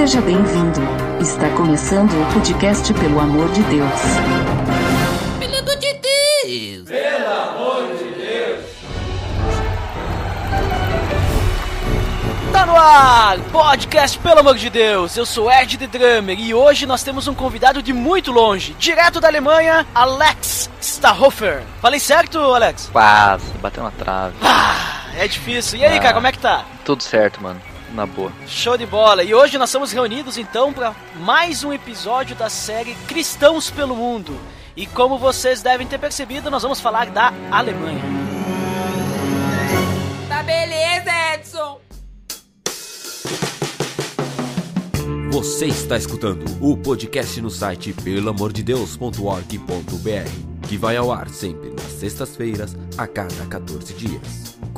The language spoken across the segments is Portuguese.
Seja bem-vindo. Está começando o podcast Pelo Amor de Deus. Pelo amor de Deus! Tá no ar! Podcast Pelo Amor de Deus! Eu sou Ed The Drummer e hoje nós temos um convidado de muito longe, direto da Alemanha, Alex Stahofer. Falei certo, Alex? Quase, bateu na trave. Ah, é difícil. E aí, Ah. cara, como é que tá? Tudo certo, mano. Na boa. Show de bola! E hoje nós estamos reunidos então para mais um episódio da série Cristãos pelo Mundo. E como vocês devem ter percebido, nós vamos falar da Alemanha. Tá beleza, Edson! Você está escutando o podcast no site pelamordedeus.org.br, que vai ao ar sempre nas sextas-feiras, a cada 14 dias.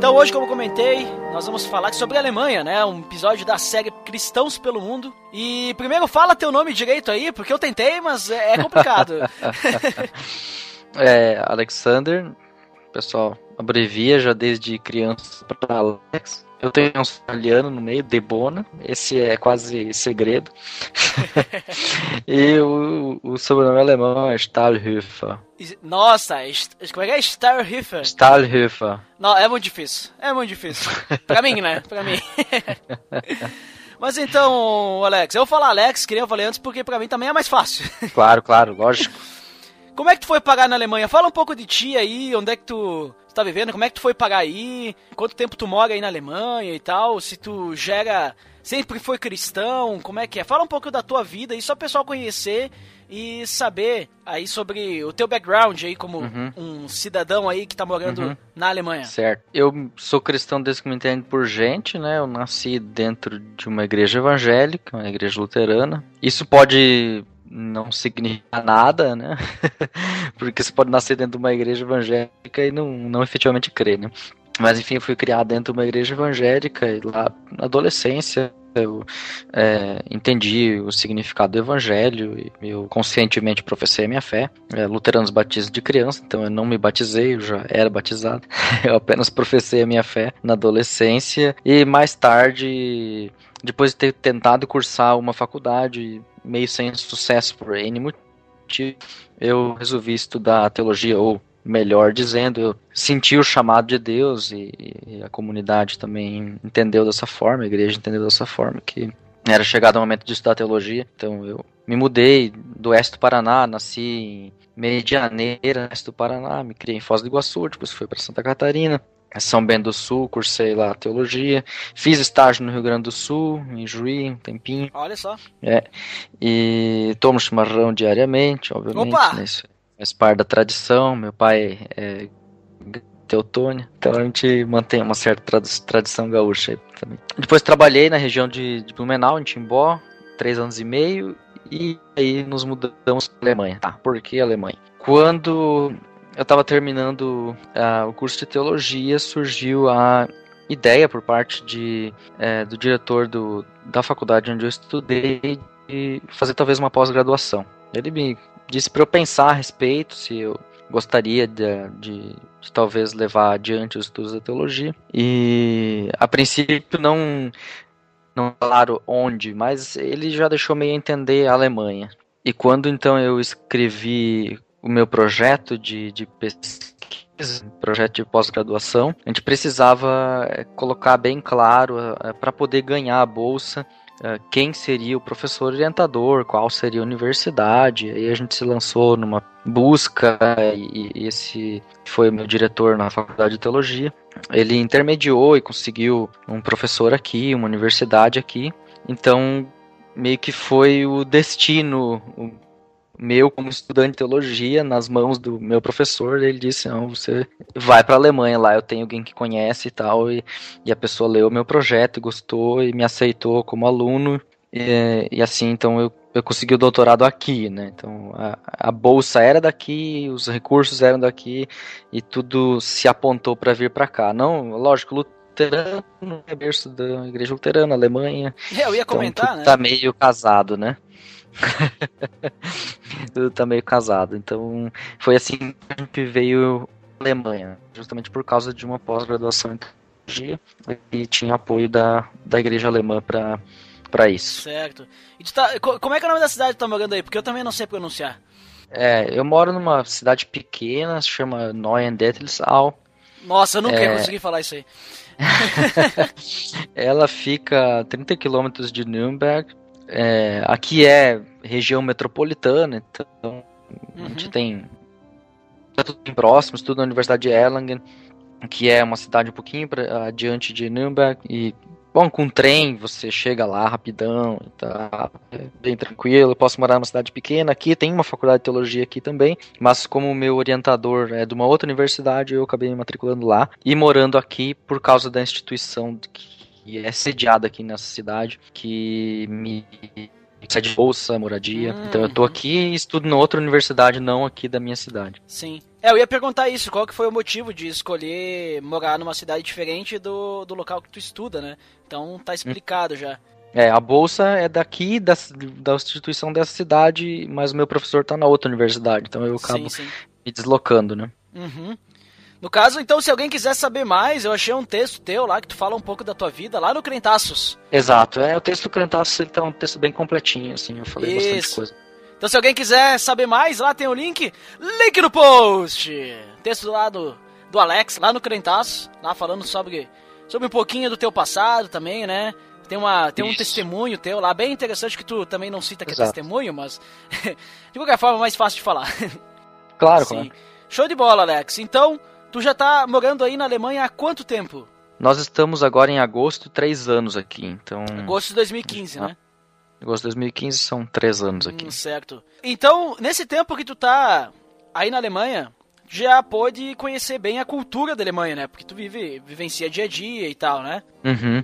Então hoje, como comentei, nós vamos falar sobre a Alemanha, né? Um episódio da série Cristãos pelo Mundo. E primeiro fala teu nome direito aí, porque eu tentei, mas é é complicado. É, Alexander, pessoal, abrevia já desde criança para Alex. Eu tenho um italiano no meio, Debona. Esse é quase segredo. e o, o sobrenome alemão é Stahlhöfer. Nossa, est- como é que é? Starhiffer. Stahlhöfer. Não, é muito difícil. É muito difícil. pra mim, né? Pra mim. Mas então, Alex, eu vou falar Alex, que nem eu falei antes, porque pra mim também é mais fácil. Claro, claro, lógico. Como é que tu foi pagar na Alemanha? Fala um pouco de ti aí, onde é que tu tá vivendo, como é que tu foi pagar aí, quanto tempo tu mora aí na Alemanha e tal, se tu gera, sempre foi cristão, como é que é? Fala um pouco da tua vida aí, só o pessoal conhecer e saber aí sobre o teu background aí como Uhum. um cidadão aí que tá morando Uhum. na Alemanha. Certo. Eu sou cristão desde que me entendo por gente, né? Eu nasci dentro de uma igreja evangélica, uma igreja luterana. Isso pode não significar nada, né? Porque você pode nascer dentro de uma igreja evangélica e não, não efetivamente crer, né? Mas enfim, eu fui criado dentro de uma igreja evangélica e lá na adolescência eu é, entendi o significado do evangelho e eu conscientemente professei a minha fé. É, luteranos batizam de criança, então eu não me batizei, eu já era batizado. Eu apenas professei a minha fé na adolescência e mais tarde, depois de ter tentado cursar uma faculdade meio sem sucesso por N motivo, eu resolvi estudar teologia ou melhor dizendo, eu senti o chamado de Deus e, e a comunidade também entendeu dessa forma, a igreja entendeu dessa forma que era chegado o momento de estudar teologia. Então eu me mudei do oeste do Paraná, nasci em Medianeira, oeste do Paraná, me criei em Foz do Iguaçu, depois fui para Santa Catarina. São Bento do Sul, cursei lá teologia, fiz estágio no Rio Grande do Sul, em Juí, um tempinho, Olha só. e tomo chimarrão diariamente, obviamente, Opa! né, isso faz parte da tradição, meu pai é teutônia, então a gente mantém uma certa tradi- tradição gaúcha aí também. Depois trabalhei na região de, de Blumenau, em Timbó, três anos e meio, e aí nos mudamos para Alemanha. Tá, por que Alemanha? Quando eu estava terminando ah, o curso de teologia, surgiu a ideia por parte de, eh, do diretor do, da faculdade onde eu estudei de fazer talvez uma pós-graduação. Ele me disse para eu pensar a respeito, se eu gostaria de, de, de talvez levar adiante os estudos da teologia. E a princípio não não claro onde, mas ele já deixou meio entender a Alemanha. E quando então eu escrevi o meu projeto de, de pesquisa, projeto de pós-graduação, a gente precisava eh, colocar bem claro para poder ganhar a bolsa eh, quem seria o professor orientador, qual seria a universidade. Aí a gente se lançou numa busca e, esse foi o meu diretor na faculdade de teologia. Ele intermediou e conseguiu um professor aqui, uma universidade aqui. Então meio que foi o destino meu como estudante de teologia nas mãos do meu professor. Ele disse: não, você vai para a Alemanha lá, eu tenho alguém que conhece e tal. E, e a pessoa leu o meu projeto, gostou e me aceitou como aluno. E, e assim, então eu, eu consegui o doutorado aqui, né? Então a, a bolsa era daqui, os recursos eram daqui e tudo se apontou para vir para cá. Não, lógico, luterano, é berço da igreja luterana, Alemanha. É, eu ia Então, comentar, né? tá meio casado, né? tudo tá meio casado. Então, foi assim que a gente veio à Alemanha, justamente por causa de uma pós-graduação em teologia e tinha apoio da, da igreja alemã para para isso. Certo. E tu tá, co- como é que é o nome da cidade que tu tá morando aí? Porque eu também não sei pronunciar. É, eu moro numa cidade pequena, se chama Neuendettelsau. Nossa, eu nunca ia É. conseguir falar isso aí. Ela fica a 30 quilômetros de Nürnberg. É, aqui é região metropolitana, então a gente Uhum. tem tá tudo bem próximos, tudo na Universidade de Erlangen, que é uma cidade um pouquinho pra, adiante de Nürnberg. E, bom, com trem você chega lá rapidão tá é bem tranquilo. Eu posso morar numa cidade pequena aqui, tem uma faculdade de teologia aqui também, mas como o meu orientador é de uma outra universidade, eu acabei me matriculando lá e morando aqui por causa da instituição que é sediada aqui nessa cidade, que me cede bolsa, moradia. Hum. Então eu tô aqui e estudo na outra universidade, não aqui da minha cidade. Sim. É, eu ia perguntar isso, qual que foi o motivo de escolher morar numa cidade diferente do, do local que tu estuda, né? Então tá explicado já. É, a bolsa é daqui, da, da instituição dessa cidade, mas o meu professor tá na outra universidade, então eu acabo Sim, sim. me deslocando, né? Uhum. No caso, então, se alguém quiser saber mais, eu achei um texto teu lá que tu fala um pouco da tua vida lá no Crentaços. Exato, é o texto do Crentaço, ele tá um texto bem completinho, assim, eu falei bastante Isso. coisa. Então, se alguém quiser saber mais, lá tem o link. Link no post! Texto lá do, do Alex, lá no Crentaços, lá falando sobre, sobre um pouquinho do teu passado também, né? Tem, uma, tem um testemunho teu lá, bem interessante, que tu também não cita que é Exato. testemunho, mas de qualquer forma, mais fácil de falar. Claro, Sim. claro. Show de bola, Alex. Então, tu já tá morando aí na Alemanha há quanto tempo? Nós estamos agora em agosto, três anos aqui, então... Agosto de 2015, né? Agosto de 2015 são três anos aqui. Hum, certo. Então, nesse tempo que tu tá aí na Alemanha, já pôde conhecer bem a cultura da Alemanha, né? Porque tu vive, vivencia dia a dia e tal, né? Uhum,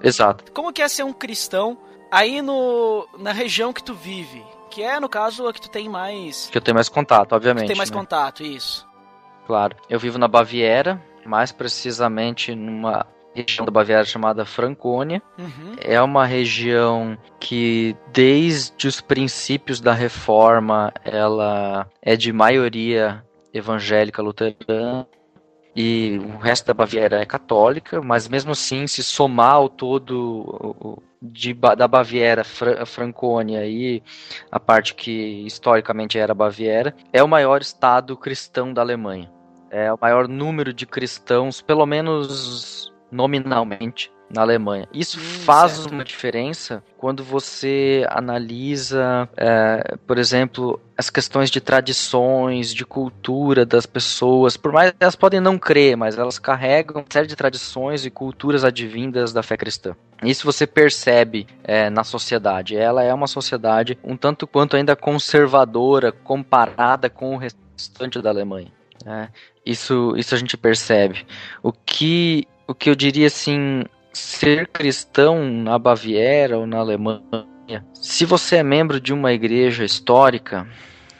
exato. Como que é ser um cristão aí no na região que tu vive? Que é, no caso, a que tu tem mais... Que eu tenho mais contato, Tu obviamente, tem mais né? contato, isso. Claro. Eu vivo na Baviera, mais precisamente numa região da Baviera chamada Franconia. Uhum. É uma região que, desde os princípios da reforma, ela é de maioria evangélica luterana. E o resto da Baviera é católica, mas mesmo assim, se somar ao todo de, da Baviera, Fra- Franconia e a parte que historicamente era Baviera, é o maior estado cristão da Alemanha. É o maior número de cristãos, pelo menos nominalmente, na Alemanha. Isso Hum, faz certo. uma diferença quando você analisa, é, por exemplo, as questões de tradições, de cultura das pessoas. Por mais que elas podem não crer, mas elas carregam uma série de tradições e culturas advindas da fé cristã. Isso você percebe é, na sociedade. Ela é uma sociedade um tanto quanto ainda conservadora comparada com o restante da Alemanha. Né? Isso, isso a gente percebe. O que, o que eu diria assim, ser cristão na Baviera ou na Alemanha, se você é membro de uma igreja histórica,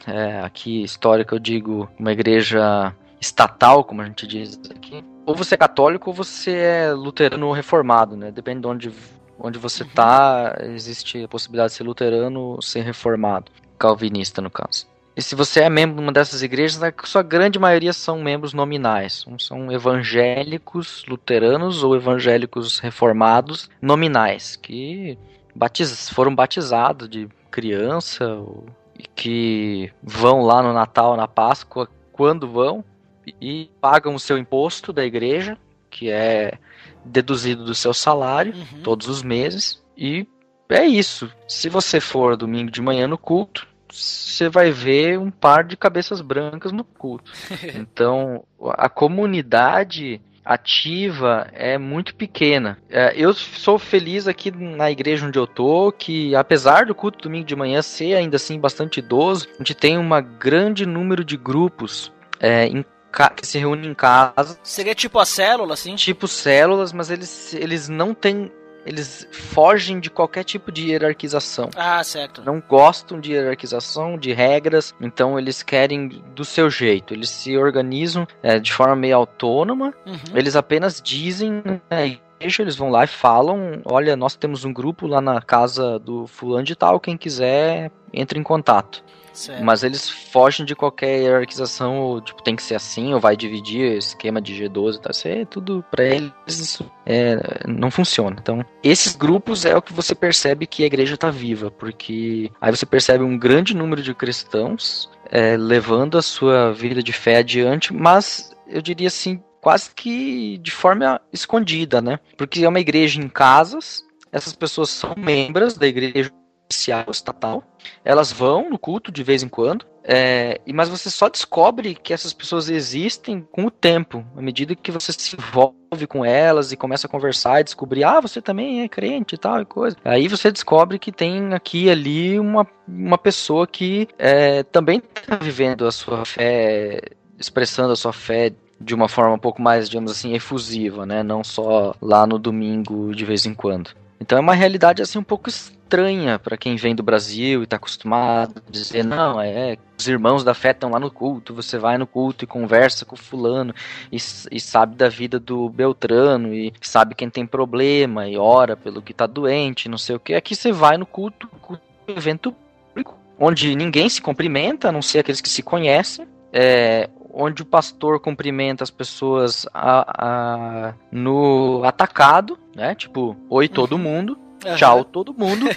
é, aqui histórica eu digo uma igreja estatal, como a gente diz aqui, ou você é católico ou você é luterano ou reformado, né? Depende de onde, onde você tá, existe a possibilidade de ser luterano ou ser reformado, calvinista no caso. E se você é membro de uma dessas igrejas, a sua grande maioria são membros nominais. São evangélicos luteranos ou evangélicos reformados nominais, que batiz, foram batizados de criança ou, e que vão lá no Natal, na Páscoa, quando vão, e pagam o seu imposto da igreja, que é deduzido do seu salário Uhum. todos os meses. E é isso. Se você for domingo de manhã no culto, você vai ver um par de cabeças brancas no culto. Então, a comunidade ativa é muito pequena. É, Eu sou feliz aqui na igreja onde eu tô, que apesar do culto domingo de manhã ser ainda assim bastante idoso, a gente tem um grande número de grupos é, em que se reúnem em casa Seria tipo a célula, assim? tipo células, mas eles, eles não têm eles fogem de qualquer tipo de hierarquização. Ah, certo. Não gostam de hierarquização, de regras, então eles querem do seu jeito. Eles se organizam é, de forma meio autônoma, Uhum. eles apenas dizem igreja, eles vão lá e falam: olha, nós temos um grupo lá na casa do fulano de tal, quem quiser entre em contato. Certo. Mas eles fogem de qualquer hierarquização, ou, tipo, tem que ser assim, ou vai dividir esquema de G12 e tal. Isso é tudo pra eles, isso é, não funciona. Então, esses grupos é o que você percebe que a igreja tá viva, porque aí você percebe um grande número de cristãos é, levando a sua vida de fé adiante, mas eu diria assim, quase que de forma escondida, né? Porque é uma igreja em casas, essas pessoas são membros da igreja oficial, estatal, elas vão no culto de vez em quando, é, mas você só descobre que essas pessoas existem com o tempo, à medida que você se envolve com elas e começa a conversar e descobrir, ah, você também é crente e tal e coisa. Aí você descobre que tem aqui e ali uma, uma pessoa que é, também está vivendo a sua fé, expressando a sua fé de uma forma um pouco mais, digamos assim, efusiva, né? Não só lá no domingo de vez em quando. Então é uma realidade assim um pouco estranha para quem vem do Brasil e está acostumado a dizer não, é os irmãos da fé estão lá no culto, você vai no culto e conversa com o fulano e, e sabe da vida do Beltrano e sabe quem tem problema e ora pelo que tá doente, não sei o que. Aqui você vai no culto, culto evento público, onde ninguém se cumprimenta, a não ser aqueles que se conhecem. É, onde o pastor cumprimenta as pessoas a- a- no atacado, né? Tipo, oi todo mundo, Tchau todo mundo.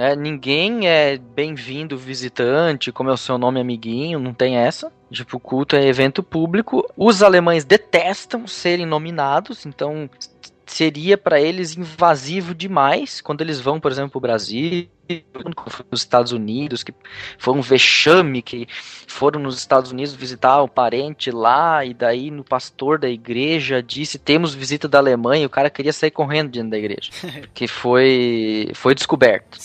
É, ninguém é bem-vindo visitante, como é o seu nome amiguinho, não tem essa. Tipo, o culto é evento público. Os alemães detestam serem nominados, então seria para eles invasivo demais quando eles vão, por exemplo, para o Brasil, nos Estados Unidos, que foi um vexame que foram nos Estados Unidos visitar o parente lá e daí no pastor da igreja disse temos visita da Alemanha, e o cara queria sair correndo dentro da igreja, que foi foi descoberto.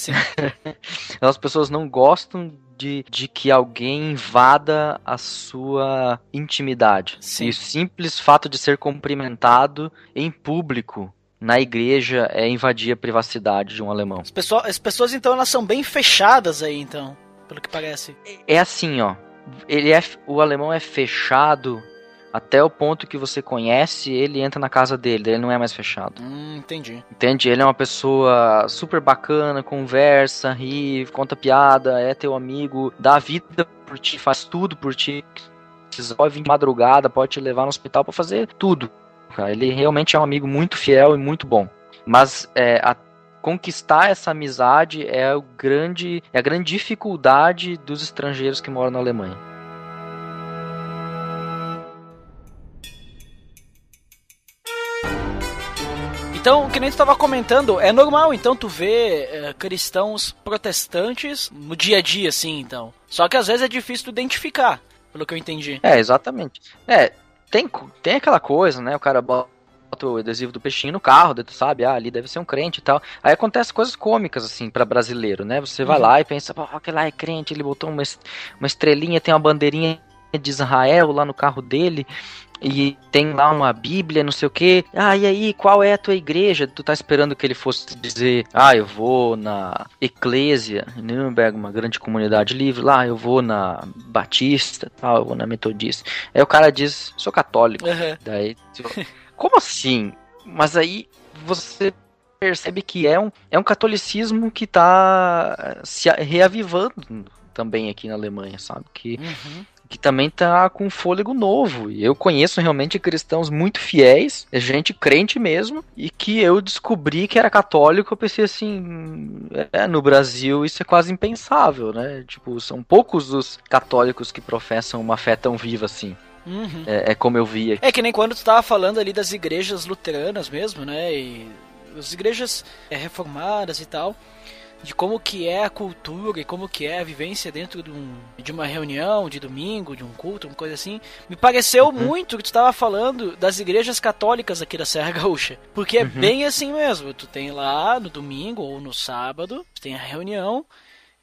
As pessoas não gostam de, de que alguém invada a sua intimidade. Sim. E o simples fato de ser cumprimentado em público na igreja é invadir a privacidade de um alemão. As, pessoas, as pessoas, então, elas são bem fechadas aí, então, pelo que parece. É assim, ó. Ele é, o alemão é fechado até o ponto que você conhece, ele entra na casa dele, daí ele não é mais fechado. Hum, entendi. Entende? Ele é uma pessoa super bacana, conversa, ri, conta piada, é teu amigo, dá vida por ti, faz tudo por ti. Pode vir de madrugada, pode te levar no hospital pra fazer tudo. cara. Ele realmente é um amigo muito fiel e muito bom. Mas é, a- conquistar essa amizade é, o grande, é a grande dificuldade dos estrangeiros que moram na Alemanha. Então, que nem tu tava comentando, é normal, então, tu ver eh, cristãos protestantes no dia a dia, assim, então. Só que às vezes é difícil tu identificar, pelo que eu entendi. É, exatamente. É, tem, tem aquela coisa, né? O cara bota o adesivo do peixinho no carro, tu sabe, ah, ali deve ser um crente e tal. Aí acontece coisas cômicas, assim, pra brasileiro, né? Você vai Uhum. lá e pensa, pô, aquele lá é crente, ele botou uma, uma estrelinha, tem uma bandeirinha de Israel lá no carro dele. E tem lá uma Bíblia, não sei o que. Ah, e aí, qual é a tua igreja? Tu tá esperando que ele fosse dizer, ah, eu vou na Eclésia, Nürnberg, uma grande comunidade livre. Lá, eu vou na Batista, tal, eu vou na Metodista. Aí o cara diz, sou católico. Aham. Daí, tipo, como assim? Mas aí você percebe que é um, é um catolicismo que tá se reavivando também aqui na Alemanha, sabe? Que Uhum. Que também tá com um fôlego novo. E eu conheço realmente cristãos muito fiéis, gente crente mesmo, e que eu descobri que era católico, eu pensei assim, é, no Brasil isso é quase impensável, né? Tipo, são poucos os católicos que professam uma fé tão viva assim. Uhum. É, é como eu vi aqui. É que nem quando tu tava falando ali das igrejas luteranas mesmo, né? E as igrejas é, reformadas e tal. De como que é a cultura e como que é a vivência dentro de, um, de uma reunião, de domingo, de um culto, uma coisa assim. Me pareceu muito que tu tava falando das igrejas católicas aqui da Serra Gaúcha. Porque é bem assim mesmo. Tu tem lá no domingo ou no sábado, tu tem a reunião.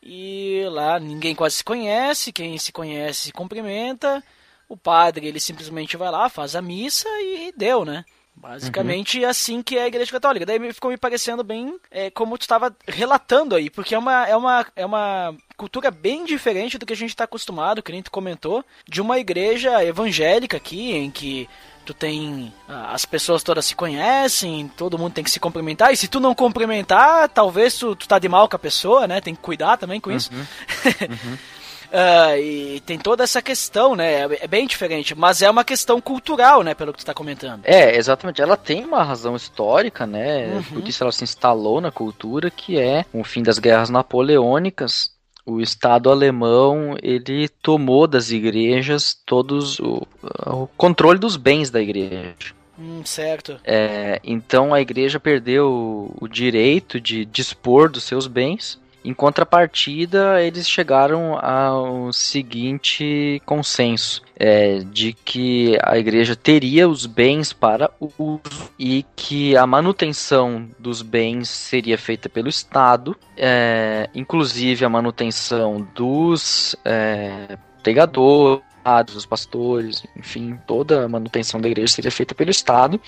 E lá ninguém quase se conhece, quem se conhece se cumprimenta. O padre, ele simplesmente vai lá, faz a missa e deu, né? Basicamente assim que é a Igreja Católica. Daí me- ficou me parecendo bem é, como tu estava relatando aí, porque é uma, é, uma, é uma cultura bem diferente do que a gente está acostumado, que nem tu comentou, de uma igreja evangélica aqui, em que tu tem. As pessoas todas se conhecem, todo mundo tem que se cumprimentar, e se tu não cumprimentar, talvez tu, tu tá de mal com a pessoa, né? Tem que cuidar também com isso. Ah, e tem toda essa questão, né? É bem diferente, mas é uma questão cultural, né? Pelo que tu tá comentando. É, exatamente. Ela tem uma razão histórica, né? Uhum. Porque isso ela se instalou na cultura, que é o fim das guerras napoleônicas. O Estado alemão ele tomou das igrejas todos o, o controle dos bens da igreja. Hum, certo. É, então a igreja perdeu o, o direito de dispor dos seus bens. Em contrapartida, eles chegaram ao seguinte consenso: é, de que a igreja teria os bens para uso e que a manutenção dos bens seria feita pelo Estado, é, inclusive a manutenção dos é, pregadores, dos pastores, enfim, toda a manutenção da igreja seria feita pelo Estado.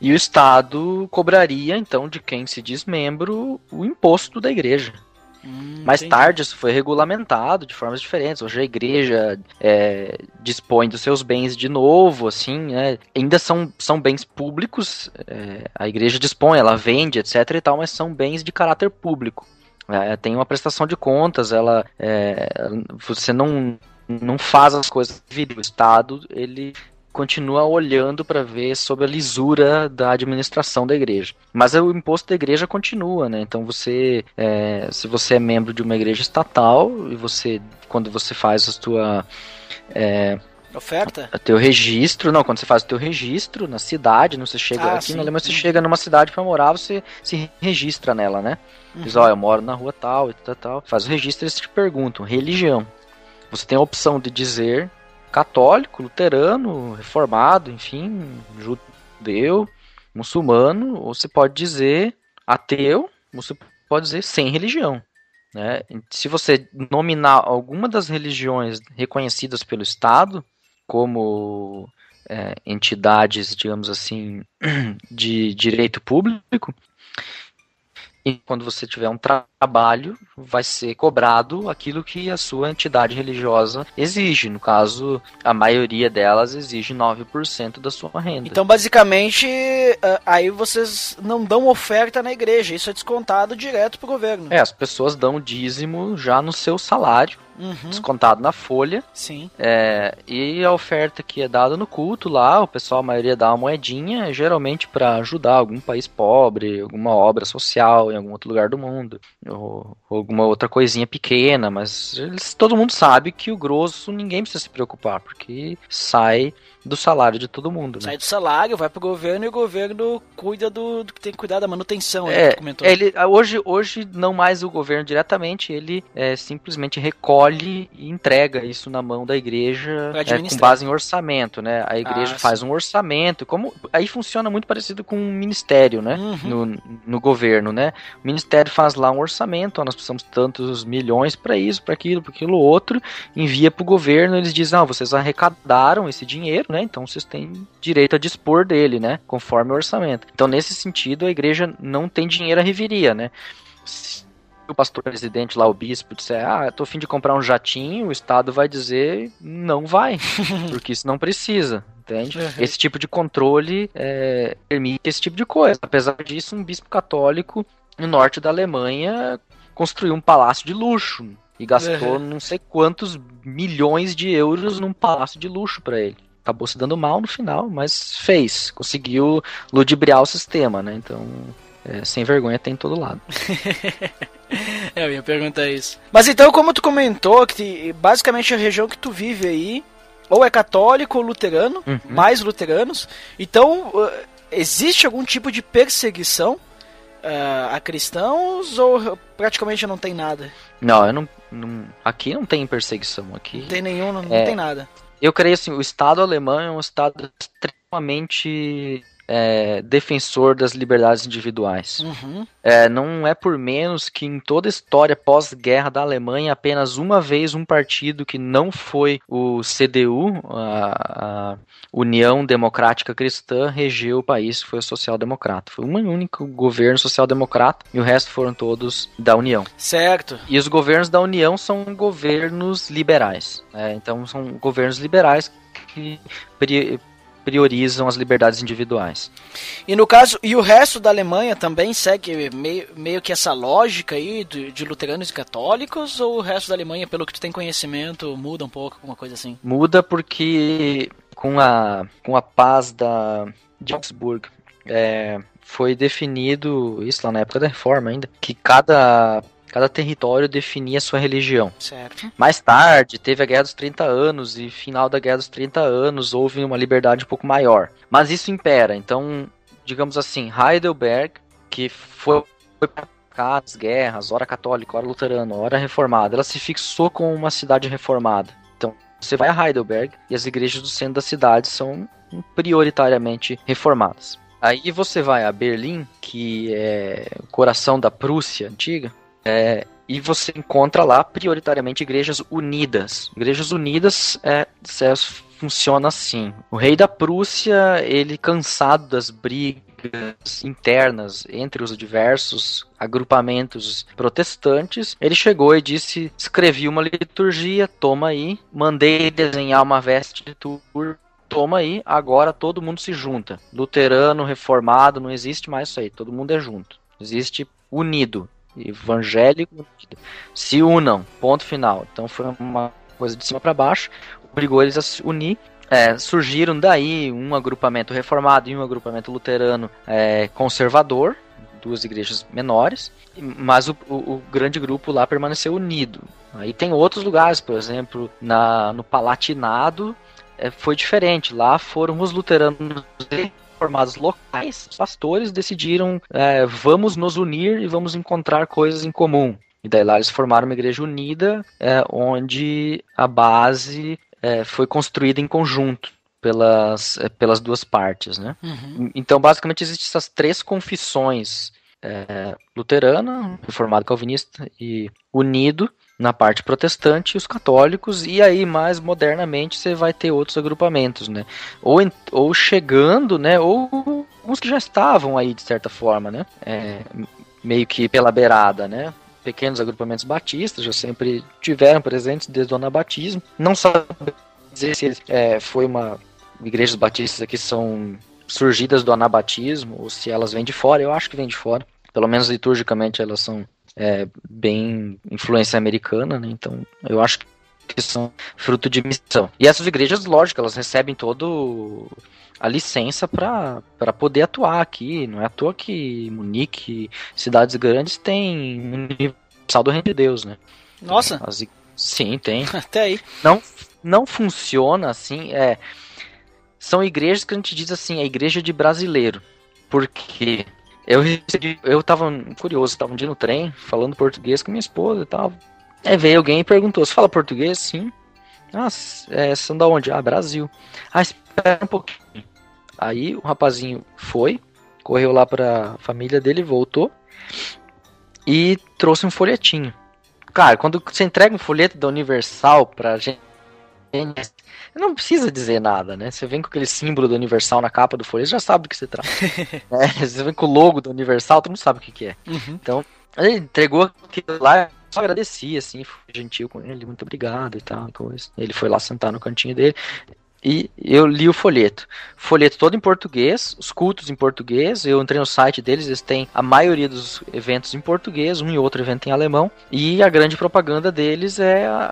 E o Estado cobraria, então, de quem se diz membro, o imposto da igreja. Hum, Mais entendi. tarde isso foi regulamentado de formas diferentes. Hoje a igreja é, dispõe dos seus bens de novo, assim, né? Ainda são, são bens públicos, é, a igreja dispõe, ela vende, etc e tal, mas são bens de caráter público. É, tem uma prestação de contas, ela é, você não, não faz as coisas. O Estado, ele continua olhando para ver sobre a lisura da administração da igreja. Mas o imposto da igreja continua, né? Então você, é, se você é membro de uma igreja estatal e você, quando você faz a sua Oferta? o teu registro, não, quando você faz o teu registro na cidade, não você chega Ah, aqui sim. na Alemanha, você Uhum. chega numa cidade para morar, você se registra nela, né? Diz, ó, eu moro na rua tal e tal, tal. Faz o registro e eles te perguntam, religião. Você tem a opção de dizer católico, luterano, reformado, enfim, judeu, muçulmano, ou você pode dizer ateu, você pode dizer sem religião. Né? Se você nominar alguma das religiões reconhecidas pelo Estado como é, entidades, digamos assim, de direito público, e quando você tiver um tra- trabalho, vai ser cobrado aquilo que a sua entidade religiosa exige. No caso, a maioria delas exige 9% da sua renda. Então, basicamente, ah, aí vocês não dão oferta na igreja, isso é descontado direto pro governo. É, as pessoas dão dízimo já no seu salário, Uhum, descontado na folha, sim. É, e a oferta que é dada no culto lá, o pessoal, a maioria dá uma moedinha, geralmente para ajudar algum país pobre, alguma obra social em algum outro lugar do mundo, ou, ou alguma outra coisinha pequena, mas eles- todo mundo sabe que o grosso ninguém precisa se preocupar, porque sai do salário de todo mundo, né? Sai do salário, vai pro governo e o governo cuida do, do que tem que cuidar da manutenção, aí, É. Ele, hoje, hoje, não mais o governo diretamente, ele é, simplesmente recolhe e entrega isso na mão da igreja é, com base em orçamento, né? A igreja Ah, faz um orçamento, como aí funciona muito parecido com um ministério, né? Uhum. No, no governo, né? O ministério faz lá um orçamento, ó, nós precisamos de tantos milhões para isso, para aquilo, para aquilo outro, envia para o governo, eles dizem, ah, vocês arrecadaram esse dinheiro, né? Então vocês têm direito a dispor dele, né? Conforme o orçamento. Então nesse sentido a igreja não tem dinheiro a reviria, né? Se o pastor presidente lá, o bispo, disser, ah, eu tô a fim de comprar um jatinho, o Estado vai dizer, não vai, porque isso não precisa. Entende? Uhum. Esse tipo de controle é, permite esse tipo de coisa. Apesar disso, um bispo católico no norte da Alemanha construiu um palácio de luxo e gastou Uhum. não sei quantos milhões de euros num palácio de luxo para ele. Acabou se dando mal no final, mas fez, conseguiu ludibriar o sistema, né? Então, é, sem vergonha tem em todo lado. É, eu ia perguntar isso. Mas então, como tu comentou, que basicamente a região que tu vive aí, ou é católico ou luterano, Uhum. mais luteranos, então uh, existe algum tipo de perseguição uh, a cristãos ou praticamente não tem nada? Não, eu não, não- aqui não tem perseguição aqui. Não tem nenhum, não, não É. tem nada. Eu creio assim, o Estado alemão é um Estado extremamente é, defensor das liberdades individuais. Uhum. É, não é por menos que em toda a história pós-guerra da Alemanha, apenas uma vez um partido que não foi o CDU, a, a União Democrática Cristã, regeu o país, foi o social-democrata. Foi um único governo social-democrata e o resto foram todos da União. Certo. E os governos da União são governos liberais. né? então são governos liberais que priorizam as liberdades individuais. E no caso, e o resto da Alemanha também segue meio, meio que essa lógica aí de, de luteranos e católicos? Ou o resto da Alemanha, pelo que tu tem conhecimento, muda um pouco, alguma coisa assim? Muda porque com a, com a paz da, de Augsburg é, foi definido, isso lá na época da reforma ainda, que cada, cada território definia sua religião. Certo. Mais tarde, teve a Guerra dos 30 Anos e final da Guerra dos 30 Anos houve uma liberdade um pouco maior. Mas isso impera. Então, digamos assim, Heidelberg, que foi, foi para cá as guerras, ora católica, ora luterana, ora reformada, ela se fixou como uma cidade reformada. Então, você vai a Heidelberg e as igrejas do centro da cidade são prioritariamente reformadas. Aí você vai a Berlim, que é o coração da Prússia antiga, é, e você encontra lá prioritariamente igrejas unidas. Igrejas unidas é, é, funciona assim. O rei da Prússia, ele cansado das brigas internas entre os diversos agrupamentos protestantes, ele chegou e disse: escrevi uma liturgia, toma aí, mandei desenhar uma veste de turno toma aí, agora todo mundo se junta. Luterano, reformado, não existe mais isso aí, todo mundo é junto. Existe unido, evangélico. Se unam, ponto final. Então foi uma coisa de cima para baixo, obrigou eles a se unir. É, surgiram daí um agrupamento reformado e um agrupamento luterano é, conservador, duas igrejas menores, mas o, o, o, grande grupo lá permaneceu unido. Aí tem outros lugares, por exemplo, na, no Palatinado, é, foi diferente. Lá foram os luteranos reformados locais, os pastores decidiram é, vamos nos unir e vamos encontrar coisas em comum. E daí lá eles formaram uma igreja unida, é, onde a base é, foi construída em conjunto pelas, pelas duas partes, né? Uhum. Então, basicamente, existem essas três confissões é, luterana, reformado calvinista e unido na parte protestante os católicos, e aí mais modernamente você vai ter outros agrupamentos, né? Ou, ou chegando, né? Ou uns que já estavam aí de certa forma, né? É, meio que pela beirada, né? Pequenos agrupamentos batistas já sempre tiveram presentes desde o anabatismo. Não sabe dizer se é, foi uma igrejas batistas aqui são surgidas do anabatismo ou se elas vêm de fora. Eu acho que vêm de fora. Pelo menos liturgicamente elas são é, bem influência americana, né? Então eu acho que são fruto de missão. E essas igrejas, lógico, elas recebem todo a licença para poder atuar aqui. Não é à toa que Munique, cidades grandes, tem Universal do Reino de Deus, né? Nossa! As, sim, tem. Até aí. Não, não funciona assim. É, são igrejas que a gente diz assim, a igreja de brasileiro. Porque eu recebi, eu tava curioso, tava um dia no trem, falando português com minha esposa e tal. Aí veio alguém e perguntou: Você fala português? Sim. Ah, é, são da onde? Ah, Brasil. Ah, espera um pouquinho. Aí o rapazinho foi, correu lá pra família dele, voltou e trouxe um folhetinho. Cara, quando você entrega um folheto da Universal pra gente, não precisa dizer nada, né? Você vem com aquele símbolo do Universal na capa do folheto, já sabe do que se trata. é, você vem com o logo do Universal, tu não sabe o que, que é. Uhum. Então, ele entregou aquilo lá, só agradeci, assim, fui gentil com ele, muito obrigado e tal, coisa. Ele foi lá sentar no cantinho dele. E eu li o folheto. Folheto todo em português, os cultos em português. Eu entrei no site deles, eles têm a maioria dos eventos em português, um e outro evento em alemão. E a grande propaganda deles é a,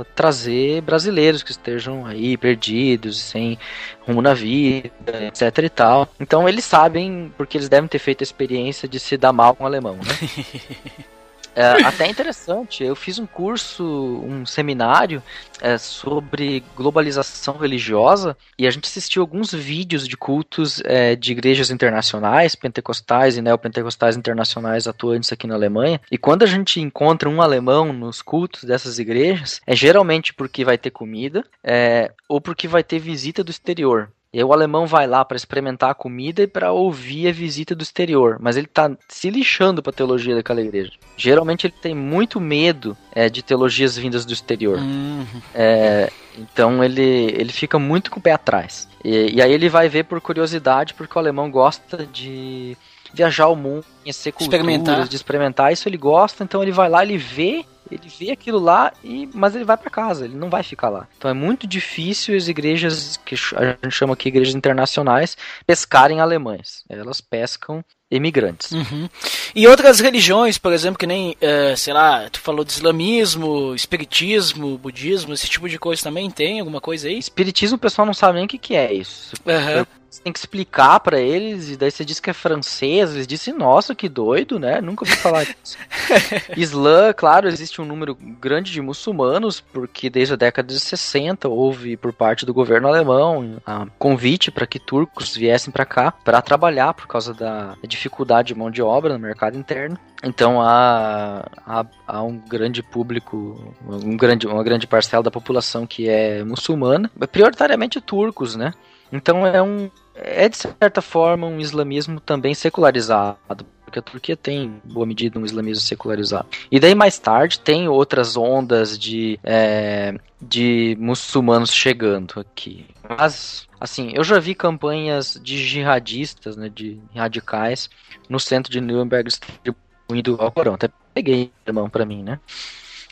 a trazer brasileiros que estejam aí perdidos, sem rumo na vida, etc e tal. Então eles sabem, porque eles devem ter feito a experiência de se dar mal com o alemão, né? É, até interessante, eu fiz um curso, um seminário é, sobre globalização religiosa e a gente assistiu alguns vídeos de cultos é, de igrejas internacionais, pentecostais e neopentecostais internacionais atuantes aqui na Alemanha. E quando a gente encontra um alemão nos cultos dessas igrejas, é geralmente porque vai ter comida é, ou porque vai ter visita do exterior. E aí o alemão vai lá para experimentar a comida e para ouvir a visita do exterior, mas ele tá se lixando para teologia daquela igreja. Geralmente ele tem muito medo é, de teologias vindas do exterior. Uhum. É, então ele, ele fica muito com o pé atrás. E, e aí ele vai ver por curiosidade, porque o alemão gosta de viajar o mundo, conhecer culturas, Experimentar. de experimentar. Isso ele gosta, então ele vai lá, ele vê, ele vê aquilo lá, e, mas ele vai para casa, ele não vai ficar lá. Então é muito difícil as igrejas, que a gente chama aqui igrejas internacionais, pescarem alemães. Elas pescam imigrantes. Uhum. E outras religiões, por exemplo, que nem, eh, sei lá, tu falou de islamismo, espiritismo, budismo, esse tipo de coisa também tem alguma coisa aí? Espiritismo o pessoal não sabe nem o que, que é isso. Aham. Você tem que explicar pra eles, e daí você diz que é francês, eles dizem, nossa, que doido, né? Nunca ouvi falar disso. Islã, claro, existe um número grande de muçulmanos, porque desde a década de 60 houve por parte do governo alemão a convite para que turcos viessem para cá para trabalhar por causa da dificuldade de mão de obra no mercado interno. Então há, há, há um grande público, um grande, uma grande parcela da população que é muçulmana, prioritariamente turcos, né? Então é um é de certa forma um islamismo também secularizado, porque a Turquia tem, em boa medida, um islamismo secularizado. E daí mais tarde tem outras ondas de, é, de muçulmanos chegando aqui. Mas, assim, eu já vi campanhas de jihadistas, né, de radicais, no centro de Nuremberg distribuindo ao Corão. Até peguei, irmão, para mim, né,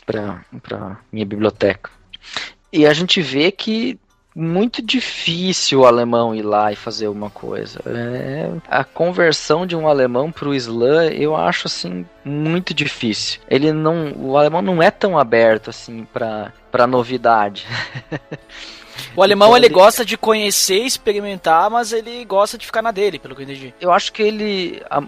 pra minha biblioteca. E a gente vê que muito difícil o alemão ir lá e fazer uma coisa. É, a conversão de um alemão para o Islã, eu acho assim muito difícil. Ele não, o alemão não é tão aberto assim para para novidade. O alemão Então, ele ele- gosta de conhecer, experimentar, mas ele gosta de ficar na dele, pelo que eu entendi. Eu acho que ele a-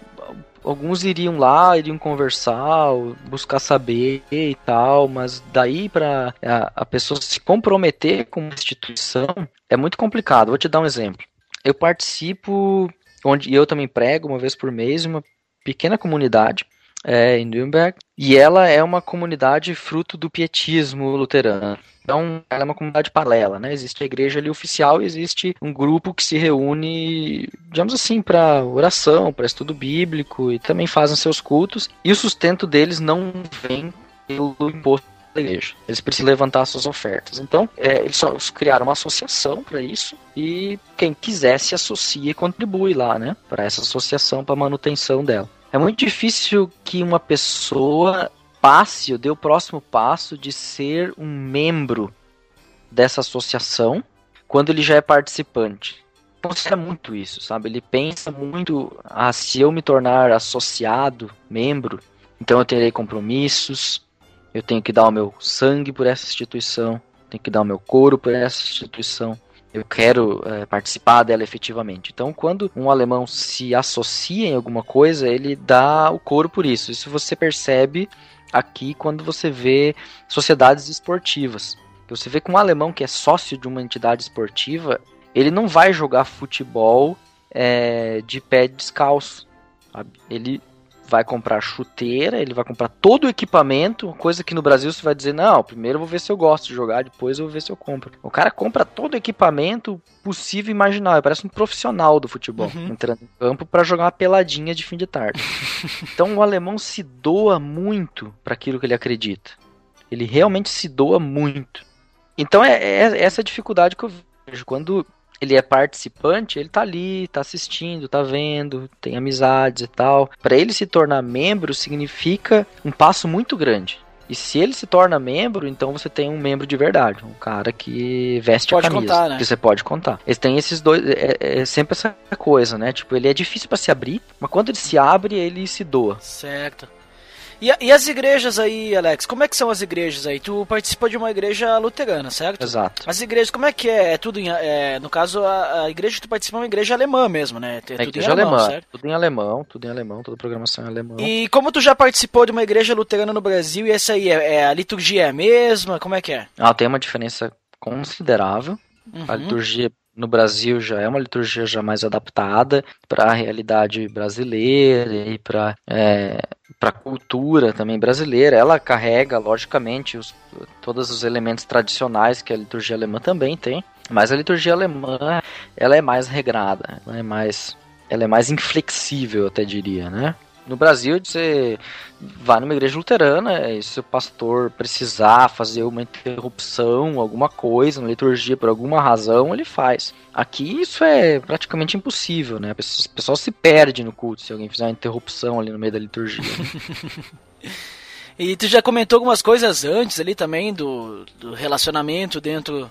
alguns iriam lá, iriam conversar, buscar saber e tal, mas daí para a, a pessoa se comprometer com uma instituição é muito complicado. Vou te dar um exemplo. Eu participo, onde eu também prego uma vez por mês, uma pequena comunidade é, em Nürnberg, e ela é uma comunidade fruto do pietismo luterano. Então, ela é uma comunidade paralela, né? Existe a igreja ali oficial e existe um grupo que se reúne, digamos assim, para oração, para estudo bíblico e também fazem seus cultos. E o sustento deles não vem pelo imposto da igreja. Eles precisam levantar suas ofertas. Então, é, eles só criaram uma associação para isso e quem quiser se associa e contribui lá, né? Para essa associação, para manutenção dela. É muito difícil que uma pessoa passe ou dê o próximo passo de ser um membro dessa associação quando ele já é participante. Considera muito isso, sabe? Ele pensa muito, ah, se eu me tornar associado, membro, então eu terei compromissos, eu tenho que dar o meu sangue por essa instituição, tenho que dar o meu couro por essa instituição, eu quero eh, participar dela efetivamente. Então, quando um alemão se associa em alguma coisa, ele dá o couro por isso. Isso você percebe aqui quando você vê sociedades esportivas. Você vê que um alemão que é sócio de uma entidade esportiva, ele não vai jogar futebol eh, de pé descalço. sabe? Ele vai comprar chuteira, ele vai comprar todo o equipamento, coisa que no Brasil você vai dizer, não, primeiro eu vou ver se eu gosto de jogar, depois eu vou ver se eu compro. O cara compra todo o equipamento possível e imaginável, parece um profissional do futebol, Uhum. entrando em campo para jogar uma peladinha de fim de tarde. então o alemão se doa muito para aquilo que ele acredita. Ele realmente se doa muito. Então é, é essa dificuldade que eu vejo. Quando ele é participante, ele tá ali, tá assistindo, tá vendo, tem amizades e tal. Para ele se tornar membro significa um passo muito grande. E se ele se torna membro, então você tem um membro de verdade, um cara que veste Pode a camisa, contar, né? que você pode contar. Eles têm esses dois, é, é sempre essa coisa, né? Tipo, ele é difícil para se abrir, mas quando ele se abre, ele se doa. Certo. E, a- e as igrejas aí, Alex? Como é que são as igrejas aí? Tu participa de uma igreja luterana, certo? Exato. As igrejas, como é que é? É tudo em. é, no caso, a, a igreja que tu participa é uma igreja alemã mesmo, né? É É tudo em igreja alemão, alemã, certo? tudo em alemão, tudo em alemão, toda programação em alemão. E como tu já participou de uma igreja luterana no Brasil, e essa aí, é, é- a liturgia é a mesma? Como é que é? Ah, tem uma diferença considerável. A Uhum. liturgia no Brasil já é uma liturgia já mais adaptada para a realidade brasileira e para para a cultura também brasileira. Ela carrega, logicamente, os, todos os elementos tradicionais que a liturgia alemã também tem. Mas a liturgia alemã, ela é mais regrada, ela é mais, ela é mais inflexível, eu até diria, né? No Brasil, você vai numa igreja luterana e se o pastor precisar fazer uma interrupção, alguma coisa na liturgia por alguma razão, ele faz. Aqui isso é praticamente impossível, né? Pessoal se perde no culto se alguém fizer uma interrupção ali no meio da liturgia. E tu já comentou algumas coisas antes ali também do, do relacionamento dentro é,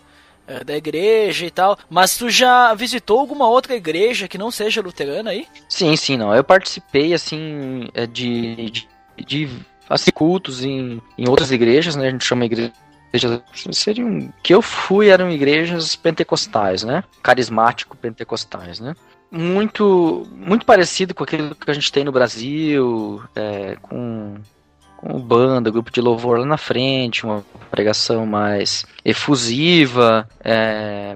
da igreja e tal. Mas tu já visitou alguma outra igreja que não seja luterana aí? Sim, sim, não. Eu participei, assim, é, de, de, de assim, cultos em, em outras igrejas, né? A gente chama igreja seriam que eu fui eram igrejas pentecostais, né? Carismático pentecostais, né? Muito muito parecido com aquilo que a gente tem no Brasil, é, com com banda, grupo de louvor lá na frente, uma pregação mais efusiva, é,